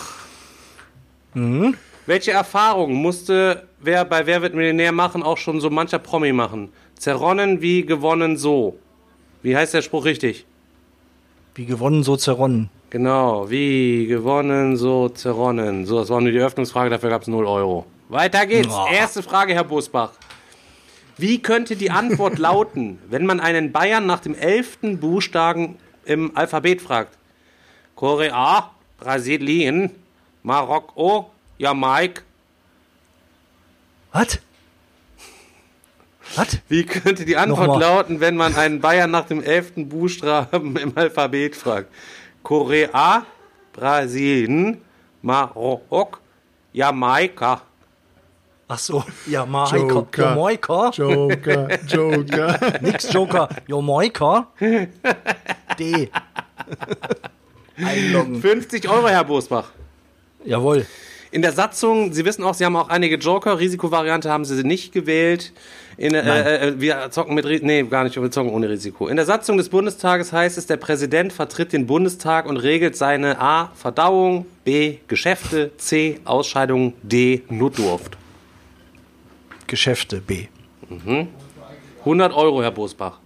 Mhm. Welche Erfahrung musste wer bei Wer wird Millionär machen auch schon so mancher Promi machen? Zerronnen wie gewonnen so. Wie heißt der Spruch richtig? wie gewonnen, so zerronnen. Genau, wie gewonnen, so zerronnen. So, das war nur die Öffnungsfrage, dafür gab es 0 Euro. Weiter geht's. Oh. Erste Frage, Herr Bosbach. Wie könnte die Antwort lauten, wenn man einen Bayern nach dem elften Buchstaben im Alphabet fragt? Korea, Brasilien, Marokko, Jamaik. Was? Was? Wie könnte die Antwort Nochmal. lauten, wenn man einen Bayern nach dem elften Buchstaben im Alphabet fragt? Korea, Brasilien, Marokko, Jamaika. Ach so, Jamaika. Joker. Jamaika. Joker, Joker. Nix Joker. Jamaika. D. Einloggen. 50 Euro, Herr Bosbach. Jawohl. In der Satzung, Sie wissen auch, Sie haben auch einige Joker. Risikovariante haben Sie nicht gewählt. In, äh, äh, wir zocken mit, nee, gar nicht, wir zocken ohne Risiko. In der Satzung des Bundestages heißt es, der Präsident vertritt den Bundestag und regelt seine A. Verdauung, B. Geschäfte, C. Ausscheidung, D. Notdurft. Geschäfte B. 100 Euro, Herr Bosbach.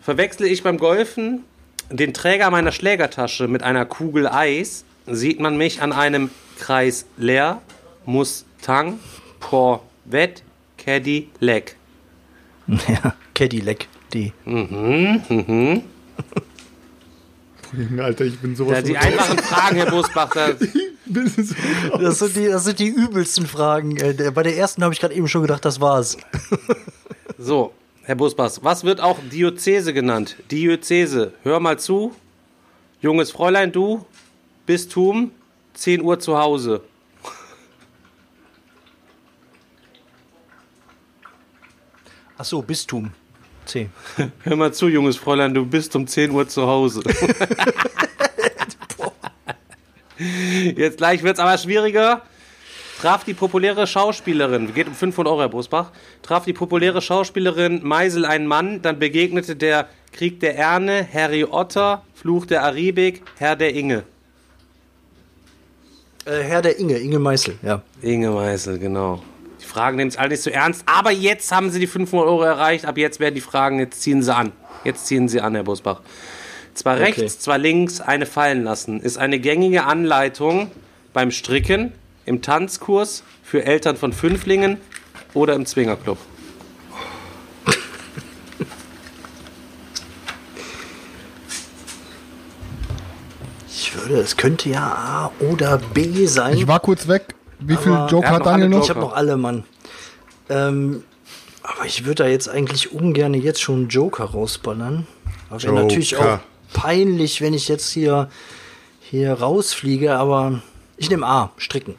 Verwechsle ich beim Golfen den Träger meiner Schlägertasche mit einer Kugel Eis, sieht man mich an einem Kreis leer, Mustang, Corvette, Cadillac. Ja, Cadillac D. Alter, ich bin sowas Ja, die einfachen Fragen, Herr Bosbach, da, bin so Das sind die, das sind die übelsten Fragen. Äh, Bei der ersten habe ich gerade eben schon gedacht, das war's. so, Herr Bosbach, was wird auch Diözese genannt? Diözese, hör mal zu, junges Fräulein, du, Bistum, 10 Uhr zu Hause. Ach so, Bistum. C. Hör mal zu, junges Fräulein, du bist um 10 Uhr zu Hause. Jetzt gleich wird's aber schwieriger. Traf die populäre Schauspielerin, geht um 500 Euro, Herr Bosbach, traf die populäre Schauspielerin Meisel einen Mann, dann begegnete der Krieg der Erne, Harry Otter, Fluch der Aribik, Herr der Inge. Äh, Herr der Inge, Inge Meißel, ja. Inge Meisel, genau. Die Fragen nehmen es alle nicht so ernst, aber jetzt haben sie die 500 Euro erreicht, ab jetzt werden die Fragen, jetzt ziehen sie an. Jetzt ziehen sie an, Herr Bosbach. Zwar Okay. rechts, zwar links, eine fallen lassen, ist eine gängige Anleitung beim Stricken, im Tanzkurs, für Eltern von Fünflingen oder im Zwingerclub. Ich würde, es könnte ja A oder B sein. Ich war kurz weg. Wie viel Aber- Joker Er hat Daniel noch? Ich habe noch alle, Mann. Ähm, aber ich würde da jetzt eigentlich ungern jetzt schon einen Joker rausballern. Aber wäre Joker. natürlich auch peinlich, wenn ich jetzt hier, hier rausfliege, aber ich nehme A, stricken.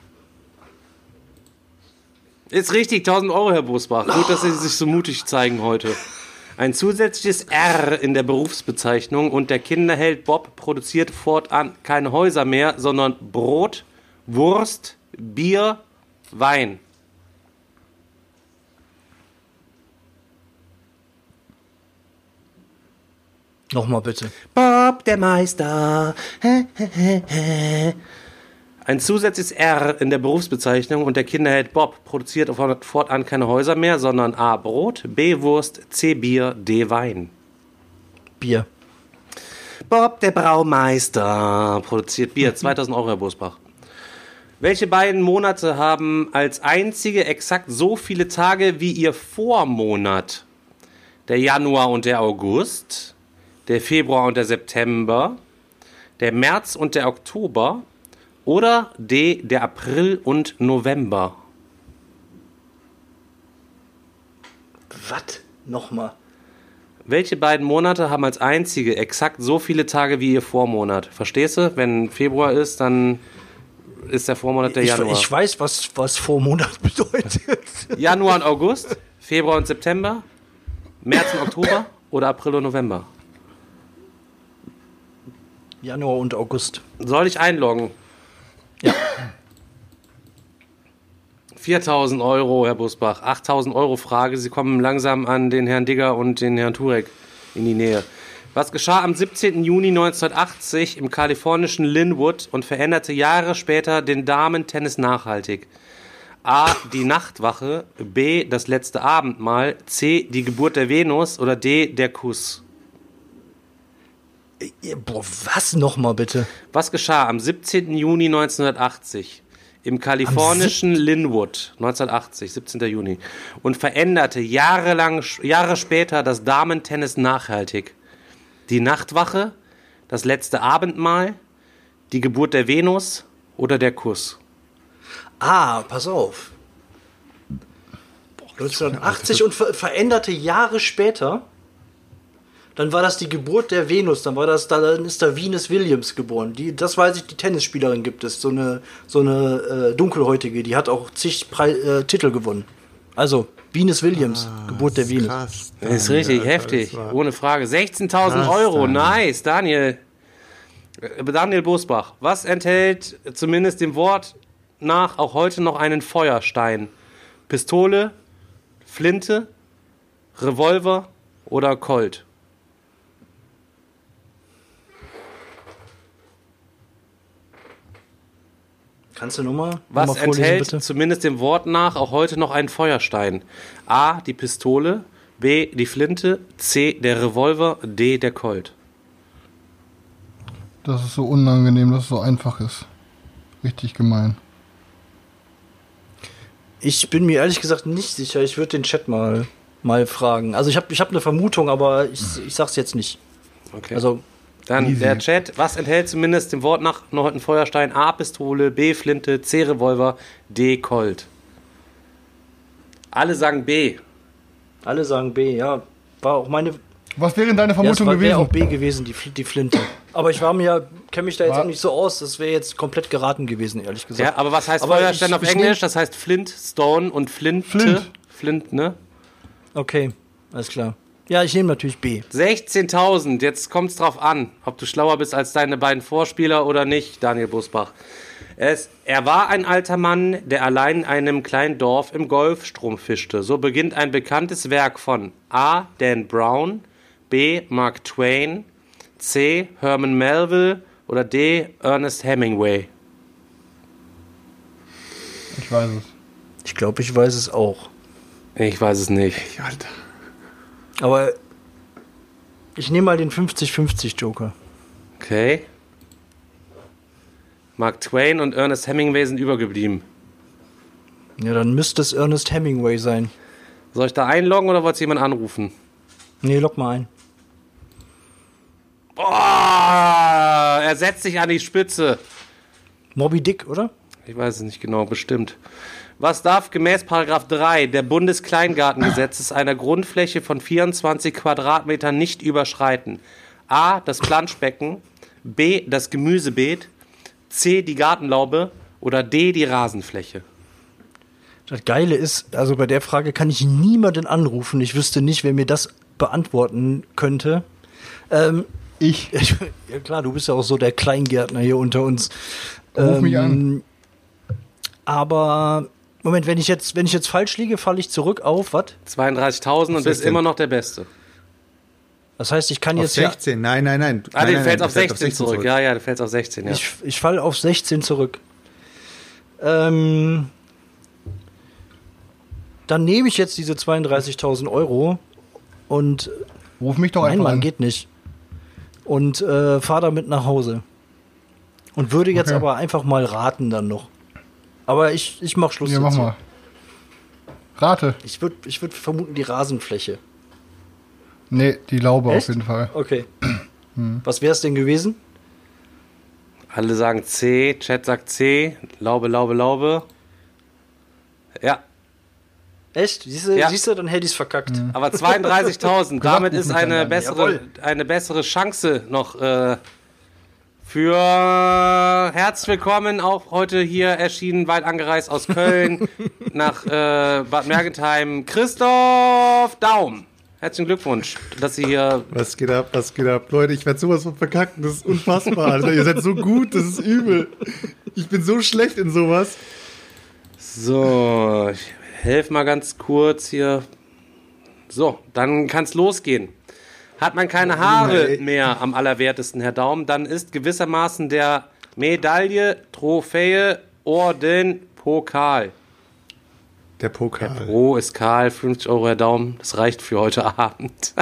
Ist richtig, 1000 Euro, Herr Bosbach. Gut, dass Sie sich so mutig zeigen heute. Ein zusätzliches R in der Berufsbezeichnung und der Kinderheld Bob produziert fortan keine Häuser mehr, sondern Brot, Wurst, Bier, Wein. Nochmal bitte. Bob, der Meister. Ein zusätzliches R in der Berufsbezeichnung und der Kinderheld Bob produziert fortan keine Häuser mehr, sondern A. Brot, B. Wurst, C. Bier, D. Wein. Bier. Bob, der Braumeister, produziert Bier. 2000 Euro, Herr Bosbach. Welche beiden Monate haben als einzige exakt so viele Tage wie ihr Vormonat? Der Januar und der August, der Februar und der September, der März und der Oktober oder D, der April und November? Was? Nochmal. Welche beiden Monate haben als einzige exakt so viele Tage wie ihr Vormonat? Verstehst du? Wenn Februar ist, dann ist der Vormonat der Ich, Januar. ich weiß, was, was Vormonat bedeutet. Januar und August, Februar und September, März und Oktober oder April und November? Januar und August. Soll ich einloggen? Ja. 4000 Euro, Herr Busbach. 8000 Euro Frage. Sie kommen langsam an den Herrn Digger und den Herrn Turek in die Nähe. Was geschah am 17. Juni 1980 im kalifornischen Linwood und veränderte Jahre später den Damen-Tennis nachhaltig? A. Die Nachtwache. B. Das letzte Abendmahl. C. Die Geburt der Venus. Oder D. Der Kuss. Äh, Boah, was nochmal bitte? Was geschah am 17. Juni 1980 im kalifornischen Linwood, 1980, 17. Juni, und veränderte jahrelang, Jahre später das Damentennis nachhaltig? Die Nachtwache, das letzte Abendmahl, die Geburt der Venus oder der Kuss? Ah, pass auf. 1980 und ver veränderte Jahre später. Dann war das die Geburt der Venus, dann war das, dann ist da Venus Williams geboren. Die, das weiß ich, die Tennisspielerin gibt es, so eine, so eine äh, dunkelhäutige, die hat auch zig Pre äh, Titel gewonnen. Also, Venus Williams, Geburt der Venus. Krass. Das ist richtig Alter, heftig, ohne Frage. 16.000 Krass, Euro, Daniel. nice, Daniel. Äh, Daniel Bosbach, was enthält zumindest dem Wort nach auch heute noch einen Feuerstein? Pistole, Flinte, Revolver oder Colt? Kannst du nochmal Was noch mal vorlesen, enthält bitte? zumindest dem Wort nach auch heute noch einen Feuerstein? A. Die Pistole, B. Die Flinte, C. Der Revolver, D. Der Colt. Das ist so unangenehm, dass es so einfach ist. Richtig gemein. Ich bin mir ehrlich gesagt nicht sicher. Ich würde den Chat mal, mal fragen. Also ich habe ich hab eine Vermutung, aber ich, ich sag's jetzt nicht. Okay. Also Dann Easy. der Chat. Was enthält zumindest dem Wort nach noch einen Feuerstein? A. Pistole, B. Flinte, C. Revolver, D. Colt. Alle sagen B. alle sagen B, ja. War auch meine Was wäre denn deine ja, es Vermutung war- wäre gewesen? auch B gewesen, die, die Flinte. Aber ich war mir, kenne mich da jetzt War- auch nicht so aus. Das wäre jetzt komplett geraten gewesen, ehrlich gesagt. Ja, aber was heißt Aber Feuerstein ich- auf ich Englisch? Das heißt Flint, Stone und Flinte. Flint. Flint, ne? Okay, alles klar. Ja, ich nehme natürlich B. 16.000. Jetzt kommt es drauf an, ob du schlauer bist als deine beiden Vorspieler oder nicht, Daniel Busbach. Es, er war ein alter Mann, der allein in einem kleinen Dorf im Golfstrom fischte. So beginnt ein bekanntes Werk von A. Dan Brown, B. Mark Twain, C. Herman Melville oder D. Ernest Hemingway. Ich weiß es. Ich glaube, ich weiß es auch. Ich weiß es nicht. Alter. Aber ich nehme mal den 50-50 Joker. Okay. Mark Twain und Ernest Hemingway sind übergeblieben. Ja, dann müsste es Ernest Hemingway sein. Soll ich da einloggen oder wollt ihr jemand anrufen? Nee, lock mal ein. Boah, er setzt sich an die Spitze. Moby Dick, oder? Ich weiß es nicht genau, bestimmt. Was darf gemäß Paragraph 3 der Bundeskleingartengesetzes einer Grundfläche von 24 Quadratmetern nicht überschreiten? A. Das Planschbecken, B. Das Gemüsebeet, C. Die Gartenlaube oder D. Die Rasenfläche. Das Geile ist, also bei der Frage kann ich niemanden anrufen. Ich wüsste nicht, wer mir das beantworten könnte. Ähm, Ich. ich, ja klar, du bist ja auch so der Kleingärtner hier unter uns. Ruf mich an. Aber Moment, wenn ich jetzt, wenn ich jetzt falsch liege, falle ich zurück auf was? 32.000 und bist 16. immer noch der Beste. Das heißt, ich kann Auf jetzt ja, 16, nein, nein, nein. Ah, nein, du fällst auf du fällst 16 zurück. Ja, ja, du fällst auf 16, ja. ich, ich falle auf 16 zurück. Ähm, dann nehme ich jetzt diese 32.000 Euro und Ruf mich doch Nein, einfach Mann, an. geht nicht. Und äh, fahr damit nach Hause. Und würde jetzt Okay. aber einfach mal raten dann noch. Aber ich, ich mach Schluss Ja, mach mal. Rate. Ich würde ich würd vermuten die Rasenfläche. Nee, die Laube Echt? auf jeden Fall. Okay. Was wäre es denn gewesen? Alle sagen C, Chat sagt C, Laube, Laube, Laube. Ja, Echt? Siehst du, Ja. siehst du dann hätte ich es verkackt. aber 32.000, damit ist eine bessere, Jawohl. eine bessere Chance noch äh, für herzlich willkommen, auch heute hier erschienen, weit angereist aus Köln nach äh, Bad Mergentheim, Christoph Daum. Herzlichen Glückwunsch, dass Sie hier Was geht ab, was geht ab? Leute, ich werde sowas von verkacken, das ist unfassbar, Alter. Ihr seid so gut, das ist übel. Ich bin so schlecht in sowas. So, ich helfe mal ganz kurz hier. So, dann kann's losgehen. Hat man keine Haare mehr am allerwertesten, Herr Daum, dann ist gewissermaßen der Medaille, Trophäe, Orden, Pokal. Der Pokal. Pro ist Karl, 50 Euro, Herr Daum. Das reicht für heute Abend.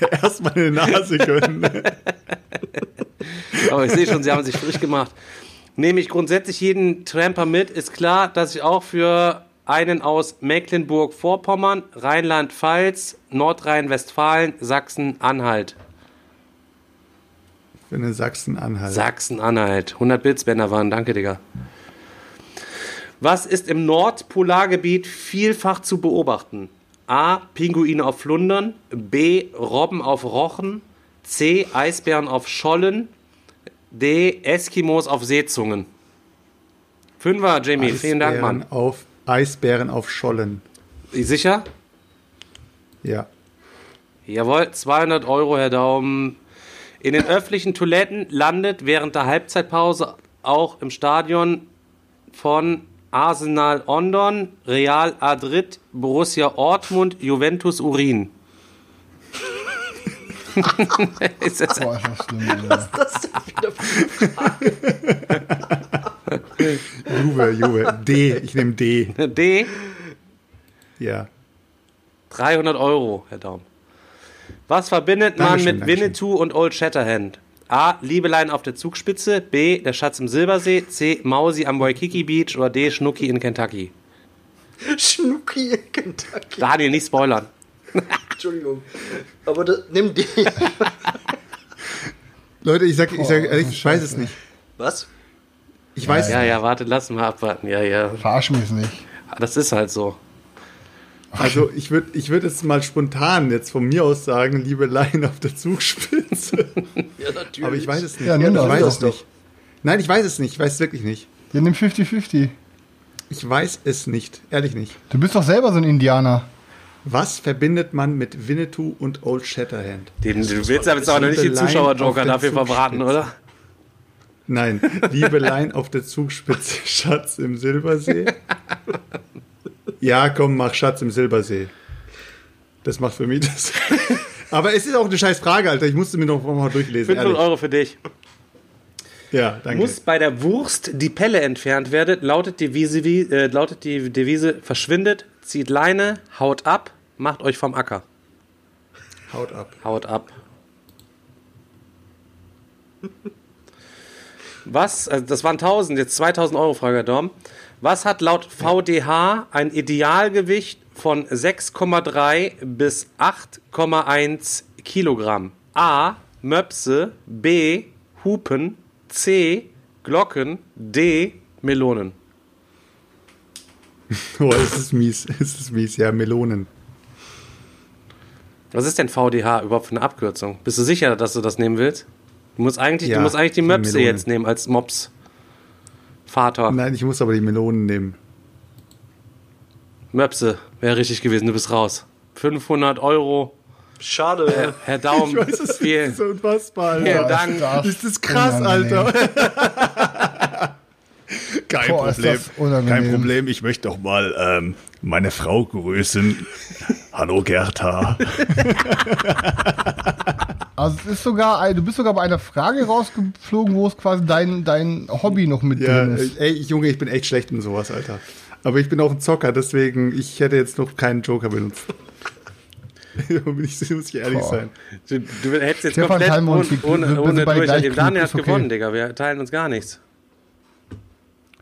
Der erstmal eine Nase gönnen. Aber ich sehe schon, Sie haben sich frisch gemacht. Nehme ich grundsätzlich jeden Tramper mit, ist klar, dass ich auch für einen aus Mecklenburg-Vorpommern, Rheinland-Pfalz, Nordrhein-Westfalen, Sachsen-Anhalt. Für eine Sachsen-Anhalt. Sachsen-Anhalt. 100 Blitzbänder waren, danke, Digga. Was ist im Nordpolargebiet vielfach zu beobachten? A. Pinguine auf Flundern. B. Robben auf Rochen. C. Eisbären auf Schollen. D. Eskimos auf Seezungen. Fünfer, Jamie. Vielen Dank, Eisbären Mann. Auf, Eisbären auf Schollen. Sicher? Ja. Jawohl, 200 Euro, Herr Daumen. In den öffentlichen Toiletten landet während der Halbzeitpause auch im Stadion von Arsenal London, Real Madrid, Borussia Dortmund, Juventus Urin. ist das Boah, ist das schlimm, Alter. Juve, Juve. D, ich nehme D. D? Ja. 300 Euro, Herr Daum. Was verbindet man Dankeschön, mit Dankeschön. Winnetou und Old Shatterhand? A. Liebelein auf der Zugspitze. B. Der Schatz im Silbersee. C. Mausi am Waikiki Beach. Oder D. Schnucki in Kentucky. Schnucki in Kentucky. Daniel, nicht spoilern. Entschuldigung. Aber das, nimm den. Leute, ich sag, ich sag ehrlich, ich weiß es nicht. Was? Ich weiß Ja, ja, warte, lass mal abwarten. Ja, ja. Verarsch mich nicht. Das ist halt so. Also ich würde ich würd jetzt mal spontan jetzt von mir aus sagen, liebe Laien auf der Zugspitze. Ja, natürlich. Aber ich weiß es nicht. Ja, nimm ich das weiß doch. es nicht. Nein, ich weiß es nicht. Ich weiß es wirklich nicht. Ja, nimm 50-50. Ich weiß es nicht. Ehrlich nicht. Du bist doch selber so ein Indianer. Was verbindet man mit Winnetou und Old Shatterhand? Den, du willst aber jetzt aber noch nicht den Zuschauerjoker dafür verbraten, oder? Nein, Liebelein auf der Zugspitze, Schatz im Silbersee. Ja, komm, mach Schatz im Silbersee. Das macht für mich das. Aber es ist auch eine scheiß Frage, Alter. Ich musste mir noch mal durchlesen. 500 Ehrlich. Euro für dich. Ja, danke. Muss bei der Wurst die Pelle entfernt werden, lautet die, Devise, äh, lautet die Devise, verschwindet, zieht Leine, haut ab, macht euch vom Acker. Haut ab. Haut ab. Was, also das waren 1000, jetzt 2000 Euro, Frage Herr Dorm. Was hat laut VDH ein Idealgewicht von 6,3 bis 8,1 Kilogramm? A. Möpse, B. Hupen, C. Glocken, D. Melonen. Oh, es ist mies. Es ist mies. Ja, Melonen. Was ist denn VDH überhaupt für eine Abkürzung? Bist du sicher, dass du das nehmen willst? Du musst eigentlich, Ja, du musst eigentlich die die Möpse Melonen. jetzt nehmen als Mops. Vater. Nein, ich muss aber die Melonen nehmen. Möpse wäre richtig gewesen, du bist raus. 500 Euro. Schade. Herr Daum, Ich weiß es nicht. vielen, Das ist so unfassbar, vielen Alter. Dank. Das Ist das krass, unangenehm. Alter. Kein Boah, Problem. Kein Problem. Ich möchte doch mal ähm, meine Frau grüßen. Hallo Gerta. Also es ist sogar, ein- du bist sogar bei einer Frage rausgeflogen, wo es quasi dein, dein Hobby noch mit Ja, drin ist. ey, Junge, ich bin echt schlecht in sowas, Alter. Aber ich bin auch ein Zocker, deswegen, ich hätte jetzt noch keinen Joker benutzt. Ich, muss ich ehrlich Boah. sein. Du, du hättest jetzt Stefan, komplett ohne, ohne, ohne beide durch. gleich Daniel hat okay. gewonnen, Digga. Wir teilen uns gar nichts.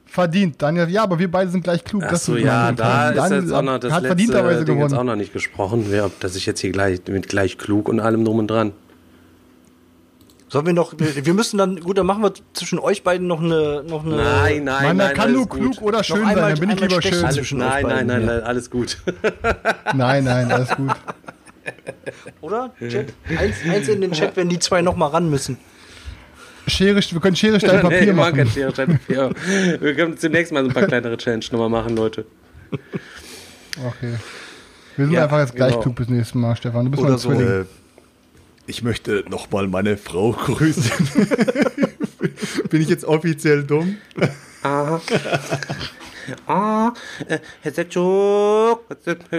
Verdient, Daniel. Ja, aber wir beide sind gleich klug. Ach so, ja, da ist Daniel jetzt auch noch das hat letzte verdienterweise Ding jetzt gewonnen. auch noch nicht gesprochen, dass ich jetzt hier gleich mit gleich klug und allem drum und dran. Sollen wir noch, wir müssen dann, gut, dann machen wir zwischen euch beiden noch eine, noch eine. Nein, nein, nein. der kann nur gut. klug oder schön sein, einmal- dann bin ich lieber schön. Alles, zwischen nein, euch nein, beiden, nein, nein, alles gut. Nein, nein, alles gut. Oder? Chat? Eins, eins in den Chat, wenn die zwei noch mal ran müssen. Schere, wir können Schere, Stein, Nee, Papier wir machen kein. Schere, Stein, Papier. Wir können demnächst mal so ein paar kleinere Challenge nochmal machen, Leute. Okay. Wir sind Ja, einfach jetzt gleich genau. klug bis nächstes Mal, Stefan. Du bist Oder mein so. Zwilling. Äh, ich möchte noch mal meine Frau grüßen. Bin ich jetzt offiziell dumm? Ah, äh, Herr Setschuk,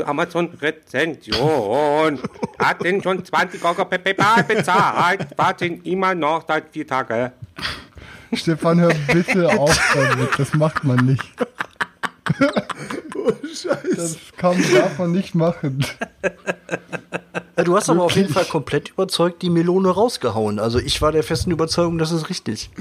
Amazon-Rezension. Hat denn schon 20 Euro per PayPal bezahlt? Warten immer noch seit vier Tagen. Stefan, hör bitte auf damit. Das macht man nicht. Oh, Scheiße. Das kann, darf man nicht machen. Ja, du hast aber auf jeden Fall komplett überzeugt die Melone rausgehauen. Also ich war der festen Überzeugung, das ist richtig.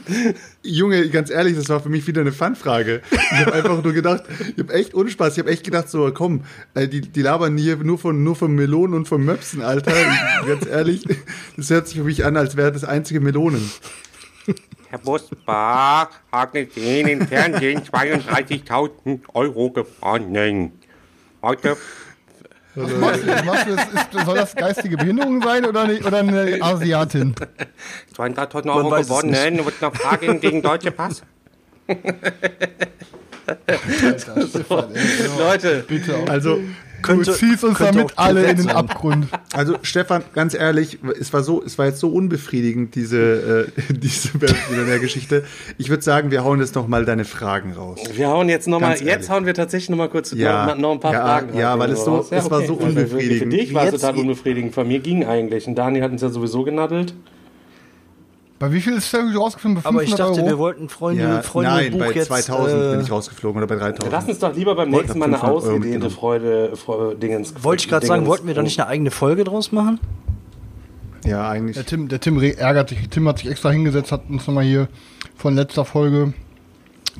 Junge, ganz ehrlich, das war für mich wieder eine Fun-Frage. Ich habe einfach nur gedacht, ich habe echt Unspaß. Ich habe echt gedacht, so, komm, äh, die, die labern hier nur von, nur von Melonen und von Möpsen, Alter. Ganz ehrlich, das hört sich für mich an, als wäre das einzige Melonen. Herr Busbach hat mit Ihnen im Fernsehen 32.000 Euro gewonnen. Heute Was machst du? Was machst du? Ist, soll das geistige Behinderung sein oder eine, oder eine Asiatin? 200.000 Euro gewonnen. Und noch Fragen gegen Deutsche Pass. Leute, Bitte auch. Also, könnte, du ziehst uns damit alle in den. Abgrund. Also Stefan, ganz ehrlich, es war so, es war jetzt so unbefriedigend diese äh, diese Geschichte. Ich würde sagen, wir hauen jetzt noch mal deine Fragen raus. Wir hauen jetzt nochmal, Ganz jetzt ehrlich. hauen wir tatsächlich nochmal kurz Ja, noch, noch ein paar ja, Fragen. ja, weil es so- raus. es war so Also Für, unbefriedigend. dich war es total unbefriedigend. Von mir ging eigentlich. Und Dani hat uns ja sowieso genaddelt. Bei wie viel ist der rausgeflogen? Bei Aber ich 500 dachte, Euro? wir wollten Freunde, Ja, Freunde nein, Buch bei jetzt. 2000 äh, bin ich rausgeflogen oder bei 3000. Lass uns doch lieber beim nächsten Mal eine 500 ausgedehnte. Freude, Freude Dingens. Wollte ich gerade sagen, wollten wir da nicht eine eigene Folge draus machen? Ja, eigentlich. Der Tim, der Tim ärgert sich. Tim hat sich extra hingesetzt, hat uns nochmal hier von letzter Folge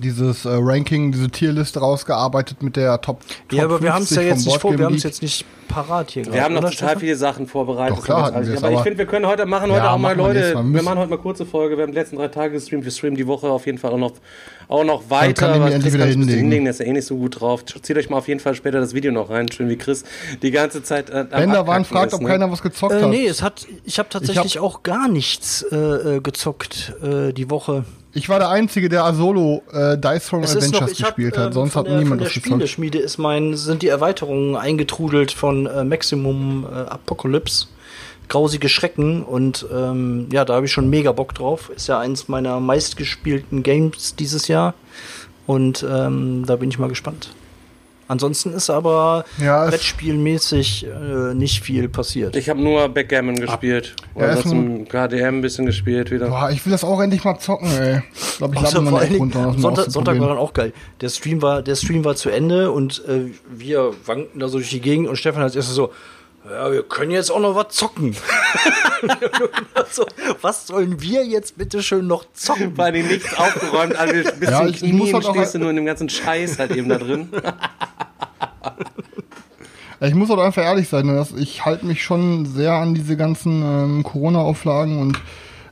dieses äh, Ranking, diese Tierliste rausgearbeitet mit der Top. Top Ja, aber wir haben es ja 50 jetzt nicht vor, wir haben es jetzt nicht parat hier. Wir haben noch oder, total Stefan? viele Sachen vorbereitet. Doch, klar aber ich finde, wir können heute machen heute Ja, auch mal Leute. Mal. Wir machen heute mal kurze Folge. Wir haben die letzten drei Tage gestreamt. Wir streamen die Woche auf jeden Fall auch noch, auch noch weiter. kann ich Chris wieder hinlegen. hinlegen. Der ist ja eh nicht so gut drauf. Zieht euch mal auf jeden Fall später das Video noch rein. Schön wie Chris die ganze Zeit. Äh, am Bender waren fragt, ist, ob ne? keiner was gezockt Äh, hat. nee, es hat, ich habe tatsächlich auch gar nichts äh, äh, gezockt äh, die Woche. Ich war der Einzige, der Solo äh, Dice Throne Es ist noch, Adventures ich hab, gespielt hat. ähm, Sonst hat der, niemand der das gezockt. Spieleschmiede ist mein, sind die Erweiterungen eingetrudelt von äh, Maximum äh, Apocalypse. Grausige Schrecken und ähm, ja, da habe ich schon mega Bock drauf. Ist ja eins meiner meistgespielten Games dieses Jahr und ähm, da bin ich mal gespannt. Ansonsten ist aber Ja, Brettspielmäßig äh, nicht viel passiert. Ich habe nur Backgammon gespielt. Ja, Ja, zum KDM ein bisschen gespielt wieder. Boah, ich will das auch endlich mal zocken, ey. Ich glaube, ich lade mal eine runter. Sonntag, Sonntag war dann auch geil. Der Stream war, der Stream war zu Ende und äh, wir wankten da so durch die Gegend und Stefan als erstes so, ja, wir können jetzt auch noch was zocken. so, was sollen wir jetzt bitte schön noch zocken? Vor allem nichts aufgeräumt, also bis Ja, zum ich- ich Knie muss halt auch- stehst du nur in dem ganzen Scheiß halt eben da drin. Ich muss auch einfach ehrlich sein, dass ich halte mich schon sehr an diese ganzen ähm, Corona-Auflagen und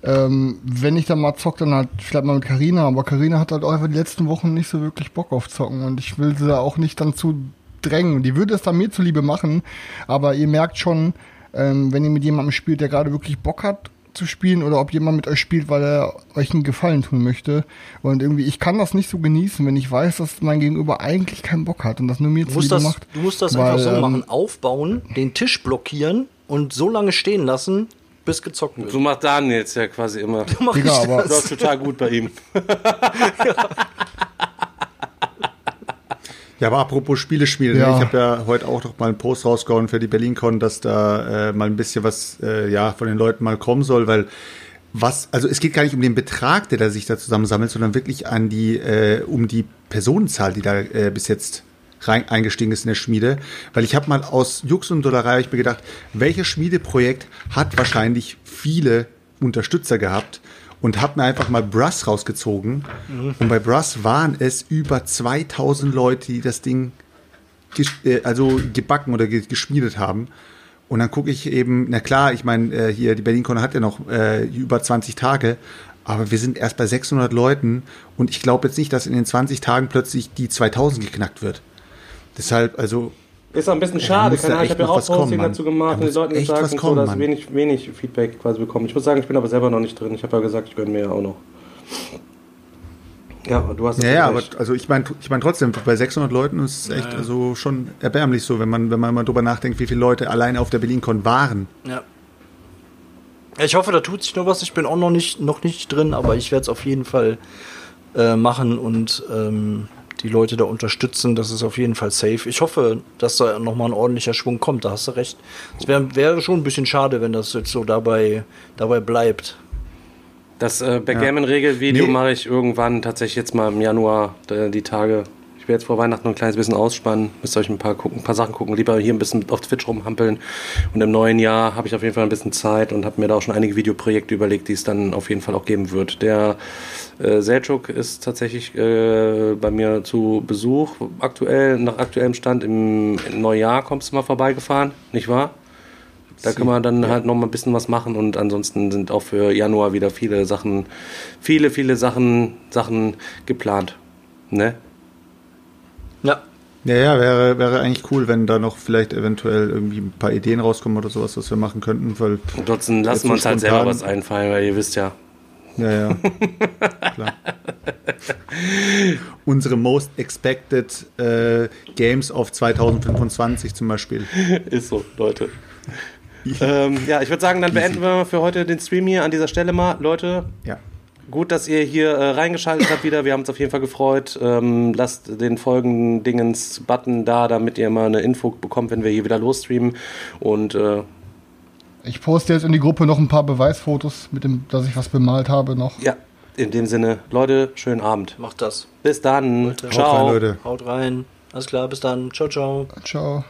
ähm, wenn ich dann mal zock, dann halt vielleicht mal mit Karina, aber Karina hat halt auch einfach die letzten Wochen nicht so wirklich Bock auf Zocken und ich will sie da auch nicht dann zu drängen. Die würde es dann mir zuliebe machen, aber ihr merkt schon, ähm, wenn ihr mit jemandem spielt, der gerade wirklich Bock hat zu spielen oder ob jemand mit euch spielt, weil er euch einen Gefallen tun möchte. Und irgendwie, ich kann das nicht so genießen, wenn ich weiß, dass mein Gegenüber eigentlich keinen Bock hat und das nur mir Du zuliebe das, macht. du musst das Weil, einfach so ähm, machen, aufbauen, den Tisch blockieren und so lange stehen lassen, bis gezockt wird. So macht Daniel jetzt ja quasi immer. Mach Digga, ich aber- das. Das ist total gut bei ihm. Ja, aber apropos Spiele spielen, Ja. ich habe ja heute auch noch mal einen Post rausgehauen für die BerlinCon, dass da äh, mal ein bisschen was äh, ja von den Leuten mal kommen soll, weil was, also es geht gar nicht um den Betrag, der da sich da zusammensammelt, sondern wirklich an die, äh, um die Personenzahl, die da äh, bis jetzt rein eingestiegen ist in der Schmiede. Weil ich habe mal aus Jux und Dollerei ich mir gedacht, welches Schmiedeprojekt hat wahrscheinlich viele Unterstützer gehabt und habe mir einfach mal Brass rausgezogen. Und bei Brass waren es über 2000 Leute, die das Ding äh, also gebacken oder ge geschmiedet haben. Und dann gucke ich eben, na klar, ich meine, äh, hier, die BerlinCon hat ja noch äh, über 20 Tage, aber wir sind erst bei 600 Leuten und ich glaube jetzt nicht, dass in den 20 Tagen plötzlich die 2000 geknackt wird. Deshalb, also, Ist auch ein bisschen schade. Ahnung, ich habe ja auch Posting dazu gemacht Da und den Leuten gesagt und so, dass Mann. wenig, wenig Feedback quasi bekommen. Ich muss sagen, ich bin aber selber noch nicht drin. Ich habe ja gesagt, ich gönne mir ja auch noch. Ja, du hast ja, ja, aber also ich meine, ich meine trotzdem, bei 600 Leuten ist es echt also schon erbärmlich so, wenn man, wenn man mal drüber nachdenkt, wie viele Leute allein auf der BerlinCon waren. Ja. Ja, Ich hoffe, da tut sich noch was. Ich bin auch noch nicht, noch nicht drin, aber ich werde es auf jeden Fall äh, machen und ähm, die Leute da unterstützen. Das ist auf jeden Fall safe. Ich hoffe, dass da nochmal ein ordentlicher Schwung kommt. Da hast du recht. Es wäre wär schon ein bisschen schade, wenn das jetzt so dabei, dabei bleibt. Das äh, Backgammon-Regelvideo Nee. mache ich irgendwann tatsächlich jetzt mal im Januar, äh, die Tage. Ich werde jetzt vor Weihnachten ein kleines bisschen ausspannen. Müsst euch ein paar, gucken, ein paar Sachen gucken. Lieber hier ein bisschen auf Twitch rumhampeln. Und im neuen Jahr habe ich auf jeden Fall ein bisschen Zeit und habe mir da auch schon einige Videoprojekte überlegt, die es dann auf jeden Fall auch geben wird. Der äh, Selchuk ist tatsächlich äh, bei mir zu Besuch. Aktuell, nach aktuellem Stand im, im Neujahr kommst du mal vorbeigefahren, nicht wahr? Da können wir dann halt noch mal ein bisschen was machen und ansonsten sind auch für Januar wieder viele Sachen, viele, viele Sachen, Sachen geplant. Ne? Ja. Ja, wäre, wäre eigentlich cool, wenn da noch vielleicht eventuell irgendwie ein paar Ideen rauskommen oder sowas, was wir machen könnten, weil Ansonsten lassen wir uns halt selber was einfallen, weil ihr wisst ja, Ja, ja. Klar. Unsere most expected äh, Games of 2025 zum Beispiel. Ist so, Leute. ähm, ja, ich würde sagen, dann beenden wir für heute den Stream hier an dieser Stelle mal. Leute, Ja. Gut, dass ihr hier äh, reingeschaltet habt wieder. Wir haben uns auf jeden Fall gefreut. Ähm, lasst den Folgen-Dingens-Button da, damit ihr mal eine Info bekommt, wenn wir hier wieder losstreamen. Und äh, Ich poste jetzt in die Gruppe noch ein paar Beweisfotos, mit dem, dass ich was bemalt habe noch. ja, in dem Sinne, Leute, schönen Abend. Macht das. Bis dann. Leute. Ciao. Haut rein, Leute. Haut rein. Alles klar, bis dann. Ciao, ciao. Ciao.